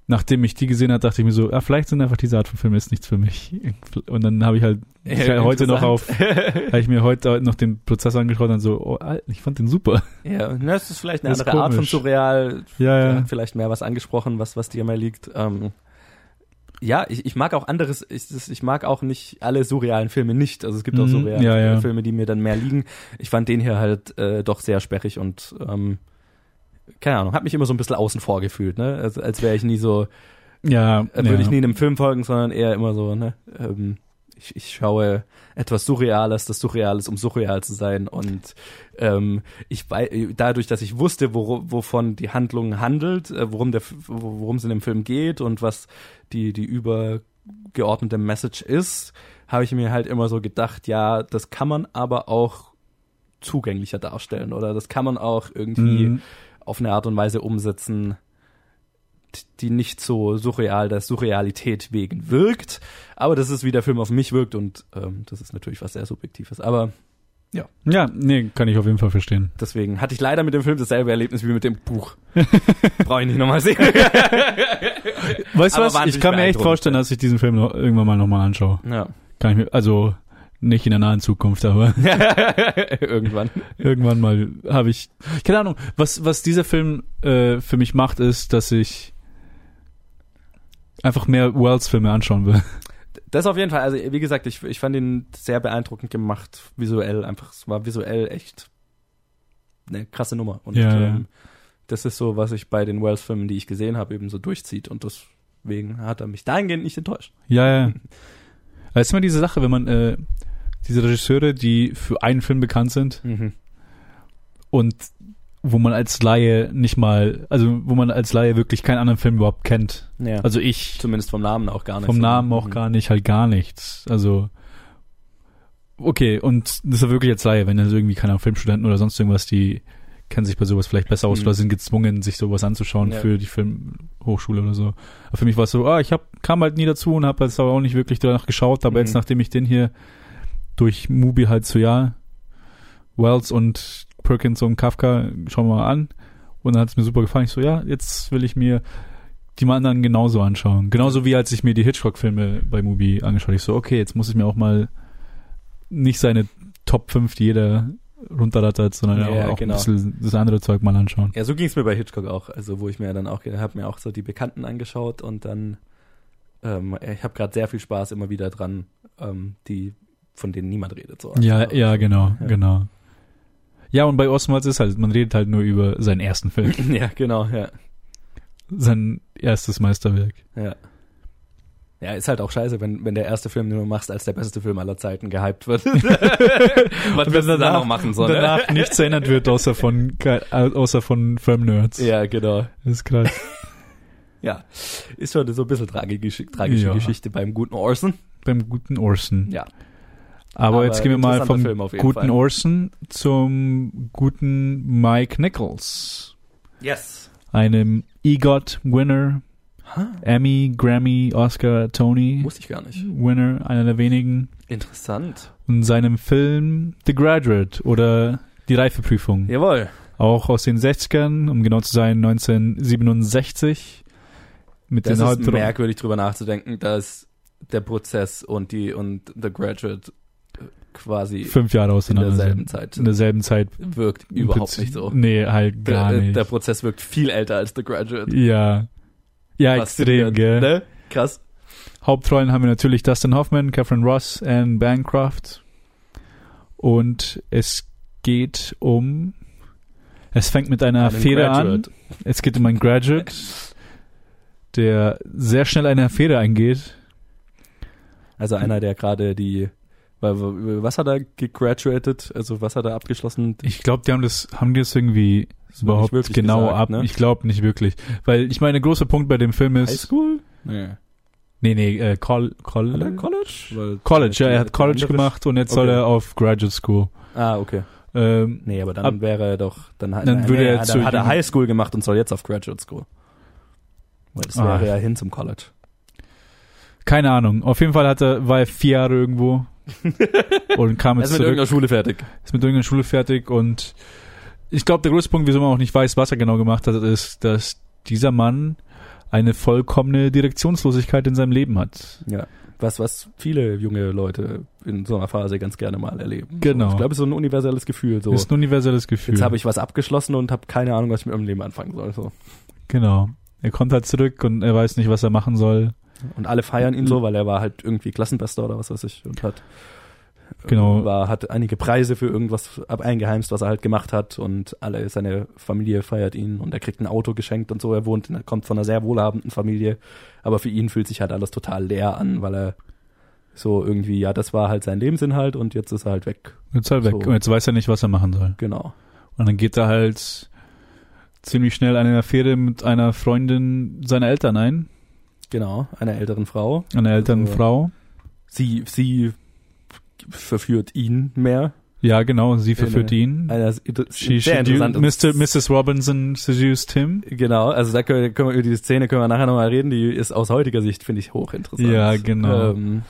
nachdem ich die gesehen habe, dachte ich mir so, ah, vielleicht sind einfach diese Art von Filmen jetzt nichts für mich. Und dann habe ich halt ich halt heute noch auf, habe ich mir heute noch den Prozess angeschaut und so, oh, ich fand den super. ja, und das ist vielleicht eine Das andere Art von. Surreal, Ja, ja. vielleicht mehr was angesprochen, was, was dir mehr liegt. Ähm, ja, ich, ich mag auch anderes, ich, ich mag auch nicht alle surrealen Filme nicht. Also es gibt auch Mhm, surreale ja. Filme, die mir dann mehr liegen. Ich fand den hier halt äh, doch sehr sperrig und ähm, keine Ahnung, hat mich immer so ein bisschen außen vor gefühlt, ne? Also, als wäre ich nie so, Ja, würde ja. ich nie einem Film folgen, sondern eher immer so, ne? Ähm, ich, ich schaue etwas Surreales, das surreal ist, um surreal zu sein. Und ähm, ich dadurch, dass ich wusste, woro, wovon die Handlung handelt, äh, worum der, worum es in dem Film geht und was die die übergeordnete Message ist, habe ich mir halt immer so gedacht, ja, das kann man aber auch zugänglicher darstellen oder das kann man auch irgendwie Mhm. Auf eine Art und Weise umsetzen, die nicht so surreal der Surrealität wegen wirkt, aber das ist, wie der Film auf mich wirkt und ähm, das ist natürlich was sehr Subjektives. Aber Ja, nee, kann ich auf jeden Fall verstehen. deswegen hatte ich leider mit dem Film dasselbe Erlebnis wie mit dem Buch. Brauche ich nicht nochmal sehen. Weißt du was? Ich kann mir echt vorstellen, ja. dass ich diesen Film noch, irgendwann mal nochmal anschaue. ja. Kann ich mir, also nicht in der nahen Zukunft, aber Irgendwann. irgendwann mal habe ich. Keine Ahnung, was, was dieser Film äh, für mich macht, ist, dass ich einfach mehr Wells-Filme anschauen will. Das auf jeden Fall. Also, wie gesagt, ich, ich fand ihn sehr beeindruckend gemacht, visuell. Einfach, es war visuell echt eine krasse Nummer. Und Ja, ja. ähm, das ist so, was ich bei den Wells-Filmen, die ich gesehen habe, eben so durchzieht. Und deswegen hat er mich dahingehend nicht enttäuscht. Ja, ja. Das ist immer diese Sache, wenn man äh, diese Regisseure, die für einen Film bekannt sind und wo man als Laie nicht mal, also wo man als Laie wirklich keinen anderen Film überhaupt kennt. Ja. Also ich Zumindest vom Namen auch gar nicht. vom. Namen auch Mhm. gar nicht, halt gar nichts. Also okay, und das ist wirklich jetzt Laie, wenn also irgendwie keine Ahnung, Filmstudenten oder sonst irgendwas, die kennen sich bei sowas vielleicht besser aus Mhm. oder sind gezwungen, sich sowas anzuschauen Ja. für die Filmhochschule oder so. Aber für mich war es so, ah, ich hab, kam halt nie dazu und habe jetzt aber auch nicht wirklich danach geschaut, aber Mhm. jetzt, nachdem ich den hier durch Mubi halt so, ja, Wells und Perkins und Kafka, schauen wir mal an. Und dann hat es mir super gefallen. Ich so, ja, jetzt will ich mir die anderen genauso anschauen. Genauso wie als ich mir die Hitchcock-Filme bei Mubi angeschaut habe. Ich so, okay, jetzt muss ich mir auch mal nicht seine Top 5, die jeder runterrattert, sondern Ja, auch, auch genau. ein bisschen das andere Zeug mal anschauen. Ja, so ging es mir bei Hitchcock auch. Also, wo ich mir dann auch, habe mir auch so die Bekannten angeschaut und dann, ähm, ich habe gerade sehr viel Spaß immer wieder dran, ähm, die, von denen niemand redet. So. Ja, Also, ja, genau, Ja. genau. Ja, und bei Oswald ist halt, man redet halt nur über seinen ersten Film, Ja, genau, ja. sein erstes Meisterwerk. Ja. Ja, ist halt auch scheiße, wenn, wenn der erste Film, den du machst, als der beste Film aller Zeiten gehypt wird. Was willst du danach- da noch machen, so, und ne? danach nichts erinnert wird, außer von, ke- außer von Film-Nerds. Ja, genau. Das ist krass. Ja. Ist schon so ein bisschen tragische, tragische Ja. Geschichte beim guten Orson. Beim guten Orson. Ja. Aber, jetzt gehen wir mal vom guten Fall. Orson zum guten Mike Nichols. Yes. Einem EGOT-Winner, Emmy, Grammy, Oscar, Tony Wusste ich gar nicht. Winner, einer der wenigen. Interessant. Und seinem Film The Graduate oder Die Reifeprüfung. Jawohl. Auch aus den 60ern, um genau zu sein 1967. Mit Das den ist Hauptro- merkwürdig drüber nachzudenken, dass der Prozess und die und The Graduate quasi fünf Jahre in auseinander derselben sind. Zeit In derselben Zeit. wirkt überhaupt Prinzip- nicht so. Nee, halt gar der, nicht. der Prozess wirkt viel älter als The Graduate. ja. Ja, extrem, gell? Ne? Krass. Hauptrollen haben wir natürlich Dustin Hoffman, Catherine Ross, Anne Bancroft. Und es geht um. Es fängt mit einer Affäre an. Es geht um einen Graduate, der sehr schnell eine Affäre eingeht. Also einer, der gerade die weil- was hat er gegraduated? Also was hat er abgeschlossen? Ich glaube, die haben das, haben die das irgendwie Das überhaupt genau gesagt, ab. ne? Ich glaube nicht wirklich. Weil ich meine, der große Punkt bei dem Film ist. Highschool? Nee. Nee, nee, äh, Col Hat er Col College? Weil College, ja, er hat College gemacht und jetzt soll Okay. er auf Graduate School. Ah, okay. Ähm, Nee, aber dann Ab- wäre er doch, dann, Dann nee, würde er dann zu hat er jung- Highschool gemacht und soll jetzt auf Graduate School. Weil das Ah. wäre ja hin zum College. keine Ahnung. Auf jeden Fall hat er, war er vier Jahre irgendwo und kam Er jetzt ist mit zurück, irgendeiner Schule fertig. ist mit irgendeiner Schule fertig und ich glaube, der größte Punkt, wieso man auch nicht weiß, was er genau gemacht hat, ist, dass dieser Mann eine vollkommene Direktionslosigkeit in seinem Leben hat. Ja. Was, was viele junge Leute in so einer Phase ganz gerne mal erleben. Genau. So, ich glaube, es ist so ein universelles Gefühl. So. Ist ein universelles Gefühl. Jetzt habe ich was abgeschlossen und habe keine Ahnung, was ich mit meinem Leben anfangen soll. So. Genau. Er kommt halt zurück und er weiß nicht, was er machen soll. Und alle feiern ihn so, weil er war halt irgendwie Klassenbester oder was weiß ich und hat Genau. war hat einige Preise für irgendwas ab eingeheimst, was er halt gemacht hat und alle seine Familie feiert ihn und er kriegt ein Auto geschenkt und so. Er wohnt, er kommt von einer sehr wohlhabenden Familie, aber für ihn fühlt sich halt alles total leer an, weil er so irgendwie ja, das war halt sein Lebensinhalt und jetzt ist er halt weg. Jetzt ist er weg. So. Und jetzt weiß er nicht, was er machen soll. Genau. Und dann geht er halt ziemlich schnell eine Affäre mit einer Freundin seiner Eltern ein. Genau, einer älteren Frau. Einer älteren Also- Frau. Sie sie verführt ihn mehr. Ja, genau. Sie verführt Eine- ihn. Einer She sehr interessant. Mr. Mrs. Robinson seduced him. Genau, also da können, können wir über diese Szene können wir nachher nochmal reden, die ist aus heutiger Sicht, finde ich, hochinteressant. Ja, genau. Ähm,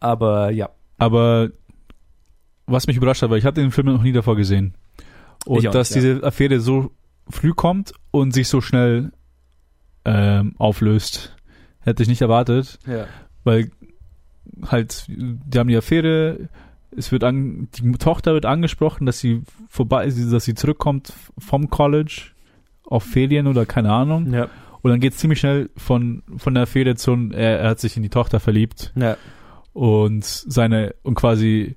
aber ja, Aber was mich überrascht hat, weil ich hatte den Film noch nie davor gesehen. Und Ich auch dass ja. diese Affäre so früh kommt und sich so schnell ähm, auflöst, hätte ich nicht erwartet. ja. weil halt, die haben die Affäre, es wird an, die Tochter wird angesprochen, dass sie vorbei, dass sie zurückkommt vom College auf Ferien oder keine Ahnung. ja. Und dann geht es ziemlich schnell von, von der Fehde zu, er, er hat sich in die Tochter verliebt Ja. und seine, und quasi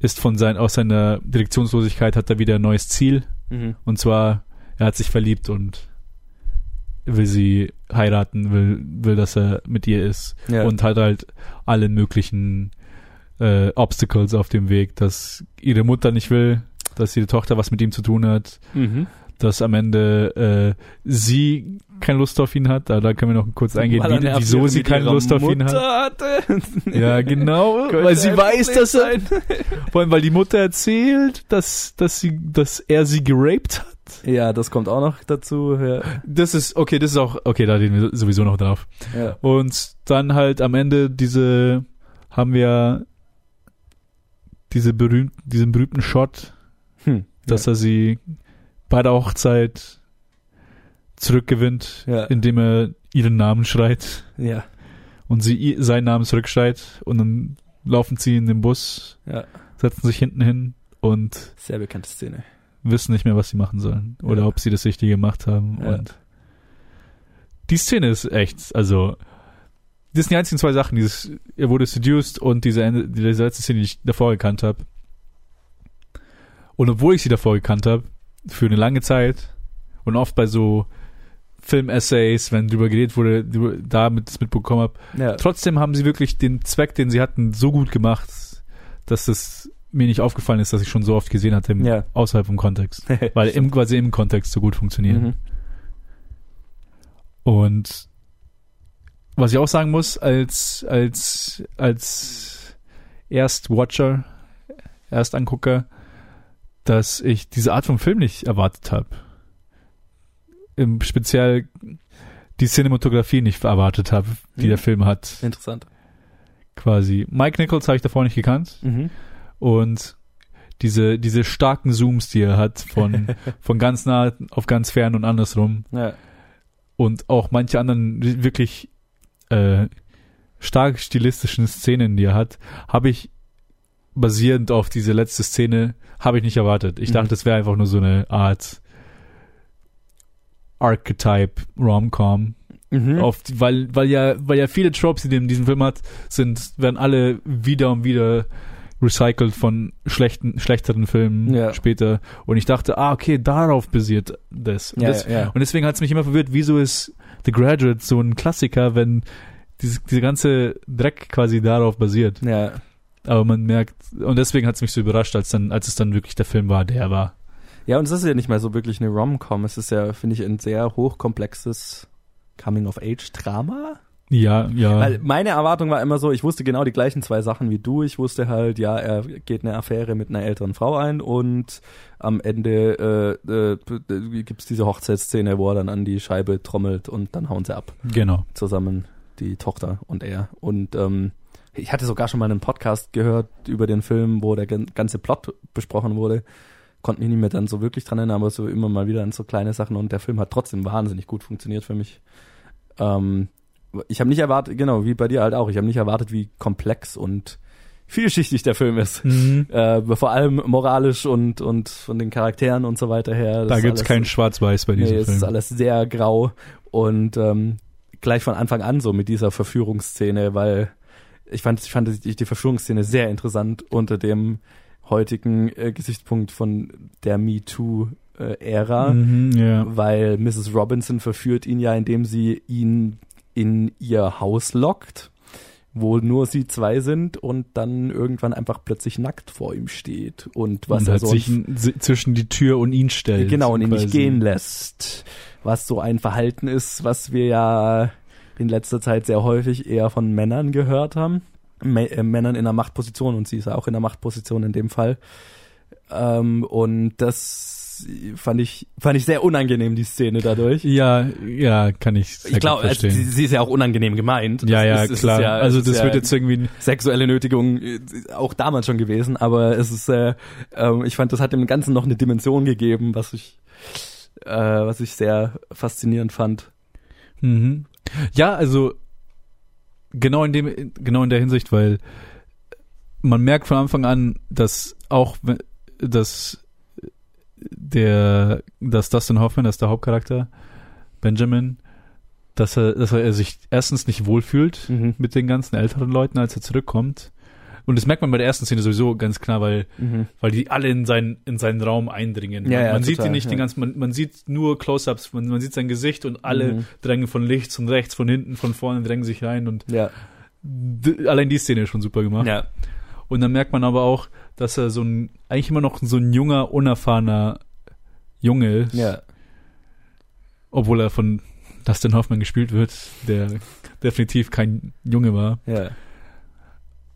ist von sein, aus seiner Direktionslosigkeit hat er wieder ein neues Ziel. Mhm. Und zwar, er hat sich verliebt und will sie heiraten, will, will, dass er mit ihr ist. Ja. Und hat halt alle möglichen äh, Obstacles auf dem Weg, dass ihre Mutter nicht will, dass ihre Tochter was mit ihm zu tun hat, Mhm. dass am Ende äh, sie keine Lust auf ihn hat. Da, da können wir noch kurz eingehen, wie, wieso sie keine Lust auf ihn hat. Ja, genau, weil sie weiß, dass er, vor allem, weil die Mutter erzählt, dass, dass sie, dass er sie geraped hat. Ja, das kommt auch noch dazu. Ja. Das ist, okay, das ist auch, okay, da reden wir sowieso noch drauf. Ja. Und dann halt am Ende diese, haben wir diese berühmten, diesen berühmten Shot, Hm. dass er sie bei der Hochzeit zurückgewinnt, Ja. indem er ihren Namen schreit ja. und sie seinen Namen zurückschreit und dann laufen sie in den Bus, Ja. setzen sich hinten hin und Sehr bekannte Szene. Wissen nicht mehr, was sie machen sollen oder Ja. ob sie das Richtige gemacht haben. Ja. Und die Szene ist echt, also das sind die einzigen zwei Sachen. Dieses, er wurde seduced und diese, Ende, diese letzte Szene, die ich davor gekannt habe. Und obwohl ich sie davor gekannt habe, für eine lange Zeit und oft bei so Film-Essays, wenn drüber geredet wurde, drüber- da mit, das mitbekommen habe, Ja. trotzdem haben sie wirklich den Zweck, den sie hatten, so gut gemacht, dass es mir nicht aufgefallen ist, dass ich schon so oft gesehen hatte, im, Ja. außerhalb vom Kontext. Weil im, quasi im Kontext so gut funktionieren. Mhm. Und was ich auch sagen muss, als, als, als Erstwatcher, Erstangucker, dass ich diese Art von Film nicht erwartet habe. Im speziell die Cinematografie nicht erwartet habe, die Mhm. der Film hat, Interessant. quasi. Mike Nichols habe ich davor nicht gekannt Mhm. Und diese, diese starken Zooms, die er hat, von, von ganz nah auf ganz fern und andersrum, Ja. und auch manche anderen wirklich äh, stark stilistischen Szenen, die er hat, habe ich basierend auf diese letzte Szene, habe ich nicht erwartet. Ich Mhm. dachte, es wäre einfach nur so eine Art Archetype Rom-Com, Mhm. auf weil weil ja weil ja viele Tropes, die der in diesem Film hat, sind werden alle wieder und wieder recycelt von schlechten schlechteren Filmen Ja. später und ich dachte, ah okay, darauf basiert das. Und ja, das ja. und deswegen hat es mich immer verwirrt, wieso ist The Graduate so ein Klassiker, wenn diese, diese ganze Dreck quasi darauf basiert. ja. Aber man merkt, und deswegen hat es mich so überrascht, als dann, als es dann wirklich der Film war, der er war. Ja, und es ist ja nicht mal so wirklich eine Rom-Com. Es ist ja, finde ich, ein sehr hochkomplexes Coming-of-Age-Drama. Ja, ja. Weil meine Erwartung war immer so, ich wusste genau die gleichen zwei Sachen wie du. Ich wusste halt, ja, er geht eine Affäre mit einer älteren Frau ein und am Ende äh, äh, gibt's diese Hochzeitsszene, wo er dann an die Scheibe trommelt und dann hauen sie ab genau. zusammen, die Tochter und er. Und ähm, ich hatte sogar schon mal einen Podcast gehört über den Film, wo der gan- ganze Plot besprochen wurde. Konnte mich nicht mehr dann so wirklich dran erinnern, aber so immer mal wieder an so kleine Sachen und der Film hat trotzdem wahnsinnig gut funktioniert für mich. Ähm, ich habe nicht erwartet, genau, wie bei dir halt auch, ich habe nicht erwartet, wie komplex und vielschichtig der Film ist. Mhm. Äh, vor allem moralisch und, und von den Charakteren und so weiter her. Das Da gibt's alles- kein Schwarz-Weiß bei diesem Nee, es ist Film. alles sehr grau und ähm, gleich von Anfang an so mit dieser Verführungsszene, weil ich fand, ich fand die, die Verführungsszene sehr interessant unter dem heutigen äh, Gesichtspunkt von der MeToo-Ära, Mhm, ja. weil Mrs. Robinson verführt ihn ja, indem sie ihn in ihr Haus lockt, wo nur sie zwei sind und dann irgendwann einfach plötzlich nackt vor ihm steht und was und er so sich n- si- zwischen die Tür und ihn stellt. Genau, und ihn nicht quasi. gehen lässt. Was so ein Verhalten ist, was wir ja in letzter Zeit sehr häufig eher von Männern gehört haben. Äh, Männern in einer Machtposition und sie ist ja auch in einer Machtposition in dem Fall. Ähm, und das fand ich, fand ich sehr unangenehm, die Szene dadurch. Ja, ja, kann ich Ich glaube, also, sie, sie ist ja auch unangenehm gemeint. ja, Es ja, ist- es ist klar. ja- also das ja wird jetzt irgendwie sexuelle Nötigung äh, auch damals schon gewesen, aber es ist, äh, ähm, ich fand, das hat dem Ganzen noch eine Dimension gegeben, was ich, äh, was ich sehr faszinierend fand. Mhm. Ja, also genau in dem, genau in der Hinsicht, weil man merkt von Anfang an, dass auch dass der, dass Dustin Hoffman, dass der Hauptcharakter Benjamin dass er, dass er sich erstens nicht wohlfühlt Mhm. mit den ganzen älteren Leuten, als er zurückkommt. Und das merkt man bei der ersten Szene sowieso ganz klar, weil, Mhm. weil die alle in seinen, in seinen Raum eindringen. Ja, man ja, man sieht total, ihn nicht den ja. ganzen, man, man sieht nur Close-Ups, man, man sieht sein Gesicht und alle Mhm. drängen von links und rechts, von hinten, von vorne drängen sich rein und allein die Szene ist schon super gemacht. Ja. Und dann merkt man aber auch, dass er so ein, eigentlich immer noch so ein junger, unerfahrener Junge ist. Ja. Obwohl er von Dustin Hoffman gespielt wird, der definitiv kein Junge war. Ja.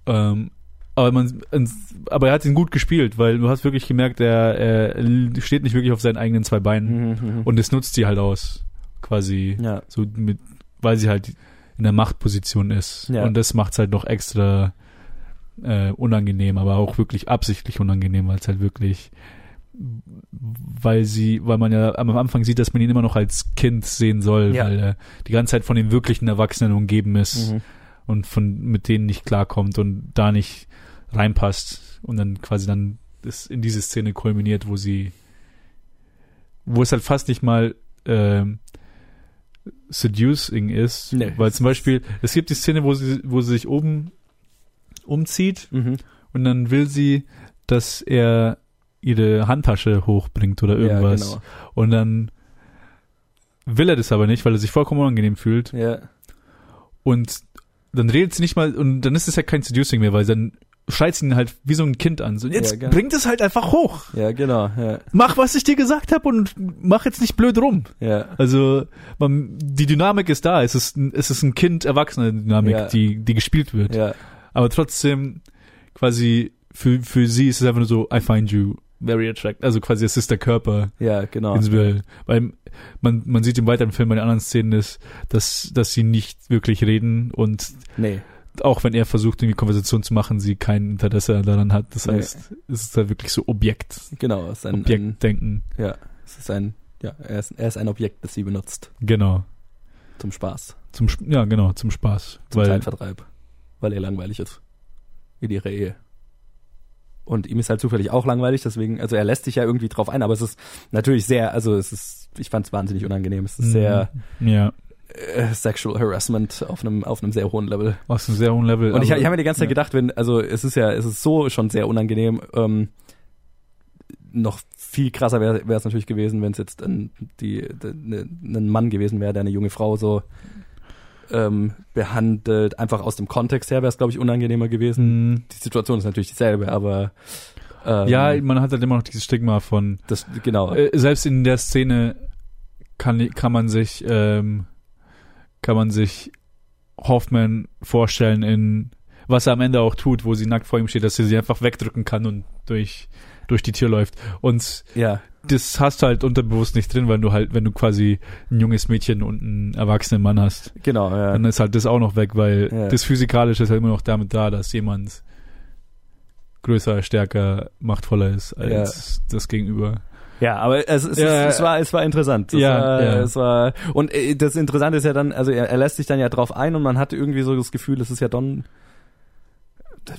Ähm, aber man, aber er hat ihn gut gespielt, weil du hast wirklich gemerkt, er, er steht nicht wirklich auf seinen eigenen zwei Beinen Mhm. mhm. und es nutzt sie halt aus, quasi Ja. so mit, weil sie halt in der Machtposition ist Ja. und das macht es halt noch extra äh, unangenehm, aber auch wirklich absichtlich unangenehm, weil es halt wirklich, weil sie, weil man ja am Anfang sieht, dass man ihn immer noch als Kind sehen soll, Ja. weil er die ganze Zeit von den wirklichen Erwachsenen umgeben ist Mhm. und von mit denen nicht klarkommt und da nicht reinpasst und dann quasi dann das in diese Szene kulminiert, wo sie wo es halt fast nicht mal ähm, seducing ist, Nee. weil zum Beispiel es gibt die Szene, wo sie wo sie sich oben umzieht Mhm. und dann will sie, dass er ihre Handtasche hochbringt oder irgendwas Ja, genau. und dann will er das aber nicht, weil er sich vollkommen unangenehm fühlt Ja. und dann redet sie nicht mal und dann ist es ja kein Seducing mehr, weil dann schreit sie ihn halt wie so ein Kind an. So, jetzt Ja, genau. bringt es halt einfach hoch. Ja, genau. Ja. Mach, was ich dir gesagt habe und mach jetzt nicht blöd rum. Ja. Also man, die Dynamik ist da. Es ist, ein- es ist ein Kind-Erwachsene-Dynamik, Ja. die, die gespielt wird. Ja. Aber trotzdem quasi für, für sie ist es einfach nur so, I find you very attractive. Also quasi es ist der Körper, Ja, genau. will. Weil man, man sieht im weiteren Film bei den anderen Szenen ist, dass, dass sie nicht wirklich reden und Nee. auch wenn er versucht, irgendwie Konversation zu machen, sie kein Interesse daran hat. Das Nee. heißt, es ist da wirklich so Objekt, Genau. Es ist ein, ein, Objektdenken. ja. Es ist ein, ja, er ist, er ist ein Objekt, das sie benutzt. Genau. Zum Spaß. Zum, ja, genau, zum Spaß. Zum Weil, Zeitvertreib. Weil er langweilig ist. In ihrer Ehe. Und ihm ist halt zufällig auch langweilig, deswegen, also er lässt sich ja irgendwie drauf ein, aber es ist natürlich sehr, also es ist, ich fand es wahnsinnig unangenehm. Es ist sehr ja, äh, Sexual Harassment auf einem, auf einem sehr hohen Level. aus einem sehr hohen Level. Und ich, ich habe mir die ganze Zeit ja. gedacht, wenn, also es ist ja, es ist so schon sehr unangenehm. Ähm, noch viel krasser wäre es natürlich gewesen, wenn es jetzt ein, die, de, ne, ein Mann gewesen wäre, der eine junge Frau so ähm, behandelt. Einfach aus dem Kontext her wäre es, glaube ich, unangenehmer gewesen. Mhm. Die Situation ist natürlich dieselbe, aber ähm, Ja, man hat halt immer noch dieses Stigma von, das genau. äh, selbst in der Szene kann, kann man sich, ähm, kann man sich Hoffman vorstellen in, was er am Ende auch tut, wo sie nackt vor ihm steht, dass er sie einfach wegdrücken kann und durch, durch die Tür läuft. Und ja, das hast du halt unterbewusst nicht drin, weil du halt, wenn du quasi ein junges Mädchen und einen erwachsenen Mann hast, genau. Ja. dann ist halt das auch noch weg, weil Ja. das Physikalische ist halt immer noch damit da, dass jemand größer, stärker, machtvoller ist als das Gegenüber. Ja, aber es, es, Ja, es, es war es war interessant. Es Ja, war, ja. es war und äh, das Interessante ist ja dann, also er, er lässt sich dann ja drauf ein und man hat irgendwie so das Gefühl, es ist ja dann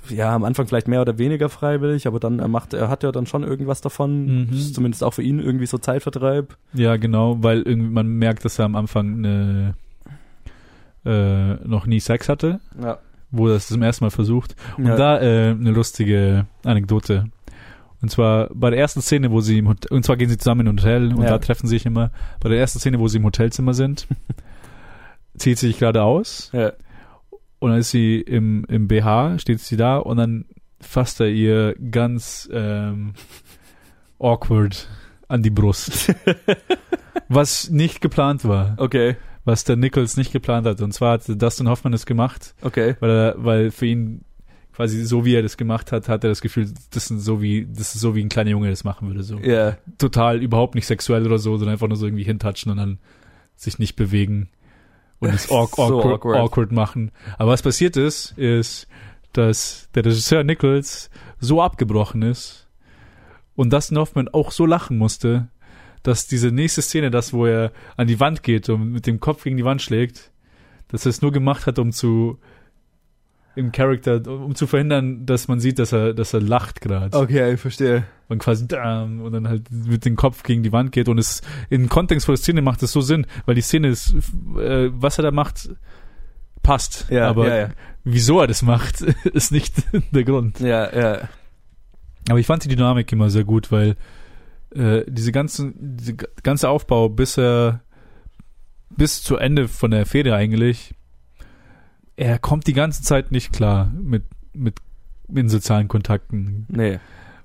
ja am Anfang vielleicht mehr oder weniger freiwillig, aber dann er macht er hat ja dann schon irgendwas davon, Mhm. Zumindest auch für ihn irgendwie so Zeitvertreib. Ja, genau, weil irgendwie man merkt, dass er am Anfang eine, äh, noch nie Sex hatte, Ja. wo er das zum ersten Mal versucht. Und ja. da äh, eine lustige Anekdote. Und zwar bei der ersten Szene, wo sie im Hotel, und zwar gehen sie zusammen in ein Hotel und Ja. da treffen sie sich immer. Bei der ersten Szene, wo sie im Hotelzimmer sind, zieht sie sich gerade aus ja. Und dann ist sie im, im BH, steht sie da und dann fasst er ihr ganz ähm, awkward an die Brust. was nicht geplant war. Okay, Was der Nichols nicht geplant hat. Und zwar hat Dustin Hoffman es gemacht, okay. weil er, weil für ihn quasi so wie er das gemacht hat, hat er das Gefühl, das ist so wie, das ist so wie ein kleiner Junge das machen würde. So Ja. total überhaupt nicht sexuell oder so, sondern einfach nur so irgendwie hintatschen und dann sich nicht bewegen und es awk So awkward, awkward. awkward machen. Aber was passiert ist, ist, dass der Regisseur Nichols so abgebrochen ist und Dustin Hoffman auch so lachen musste, dass diese nächste Szene, das wo er an die Wand geht und mit dem Kopf gegen die Wand schlägt, dass er es nur gemacht hat, um zu im Charakter, um zu verhindern, dass man sieht, dass er, dass er lacht gerade. Okay, ich verstehe. Und quasi damn, und dann halt mit dem Kopf gegen die Wand geht und es in Kontext von der Szene macht es so Sinn, weil die Szene ist, äh, was er da macht, passt. Ja, aber ja, ja. wieso er das macht, ist nicht der Grund. Ja, ja. Aber ich fand die Dynamik immer sehr gut, weil äh, diese ganzen, diese ganze Aufbau bis er bis zu Ende von der Fehde eigentlich, er kommt die ganze Zeit nicht klar mit mit in sozialen Kontakten Nee.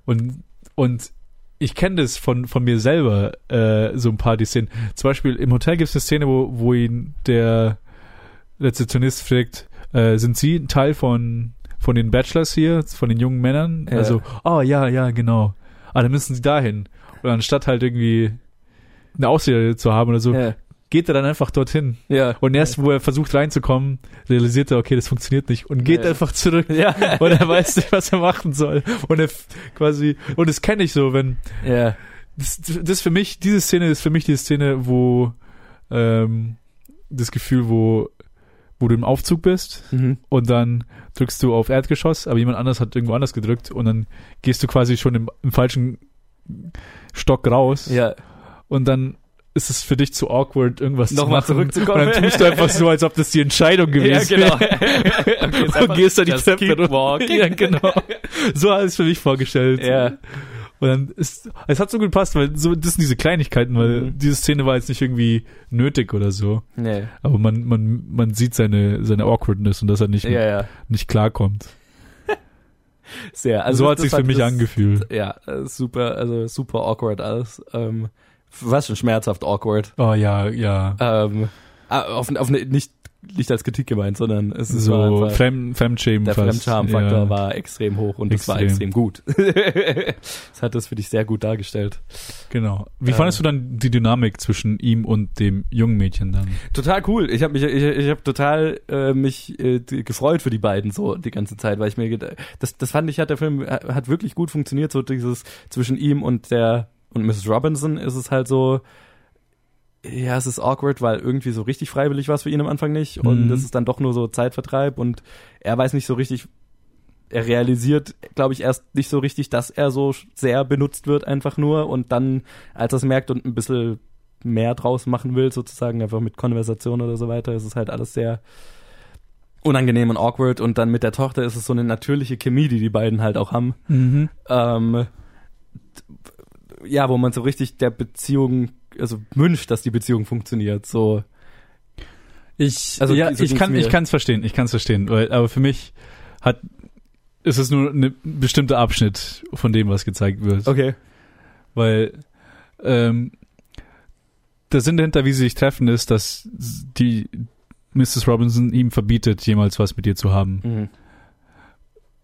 und und ich kenne das von von mir selber äh, so ein paar die Szenen. Zum Beispiel im Hotel gibt es eine Szene, wo wo ihn der Rezeptionist fragt, äh, sind Sie ein Teil von von den Bachelors hier, von den jungen Männern? Ja. Also, oh ja, ja, genau. Ah, dann müssen Sie dahin. Und anstatt halt irgendwie eine Ausrede zu haben oder so, Ja. Geht er dann einfach dorthin. Ja. Und erst, wo er versucht reinzukommen, realisiert er, okay, das funktioniert nicht und geht Ja. einfach zurück. Ja. Und er weiß nicht, was er machen soll. Und er quasi, und das kenne ich so, wenn, Ja. das, das für mich, diese Szene ist für mich die Szene, wo, ähm, das Gefühl, wo, wo du im Aufzug bist Mhm. und dann drückst du auf Erdgeschoss, aber jemand anders hat irgendwo anders gedrückt und dann gehst du quasi schon im, im falschen Stock raus Ja. und dann ist es für dich zu awkward, irgendwas Nochmal zu machen. zurückzukommen. Und dann tust du einfach so, als ob das die Entscheidung gewesen ja, genau. wäre. Und gehst da die Treppe runter. Ja, genau. So habe ich es für mich vorgestellt. Ja. Und dann ist, es hat so gut gepasst, weil so, das sind diese Kleinigkeiten, weil Mhm. diese Szene war jetzt nicht irgendwie nötig oder so. Nee. Aber man, man, man sieht seine, seine Awkwardness und dass er nicht, Ja, ja. nicht klarkommt. Sehr. Also so hat das sich für mich angefühlt. Ja, äh, super, also super awkward alles. Ähm, was schon schmerzhaft awkward. Oh ja, ja. Ähm, ah, auf, auf eine, nicht, nicht als Kritik gemeint, sondern es ist war so Fremd, Fremdschämen der. Fremdscham-Faktor ja. war extrem hoch und es war Extrem. extrem gut. das hat das für dich sehr gut dargestellt. Genau. Wie Äh. fandest du dann die Dynamik zwischen ihm und dem jungen Mädchen dann? Total cool. Ich habe mich, ich, ich habe total äh, mich äh, gefreut für die beiden so die ganze Zeit, weil ich mir ged- das, das fand ich hat der Film hat wirklich gut funktioniert. So dieses zwischen ihm und der und Mrs. Robinson ist es halt so. Ja, es ist awkward, weil irgendwie so richtig freiwillig war es für ihn am Anfang nicht und Mhm. es ist dann doch nur so Zeitvertreib und er weiß nicht so richtig, er realisiert, glaube ich, erst nicht so richtig, dass er so sehr benutzt wird einfach nur und dann, als er es merkt und ein bisschen mehr draus machen will, sozusagen einfach mit Konversation oder so weiter, ist es halt alles sehr unangenehm und awkward und dann mit der Tochter ist es so eine natürliche Chemie, die die beiden halt auch haben. Mhm. Ähm, ja, wo man so richtig der Beziehung, also wünscht, dass die Beziehung funktioniert, so. Ich, Also, ja, so ich kann, mir. ich kann es verstehen, ich kann es verstehen, weil, aber für mich hat, ist es nur ein bestimmter Abschnitt von dem, was gezeigt wird. Okay. Weil, ähm, der Sinn dahinter, wie sie sich treffen, ist, dass die Mrs. Robinson ihm verbietet, jemals was mit ihr zu haben. Mhm.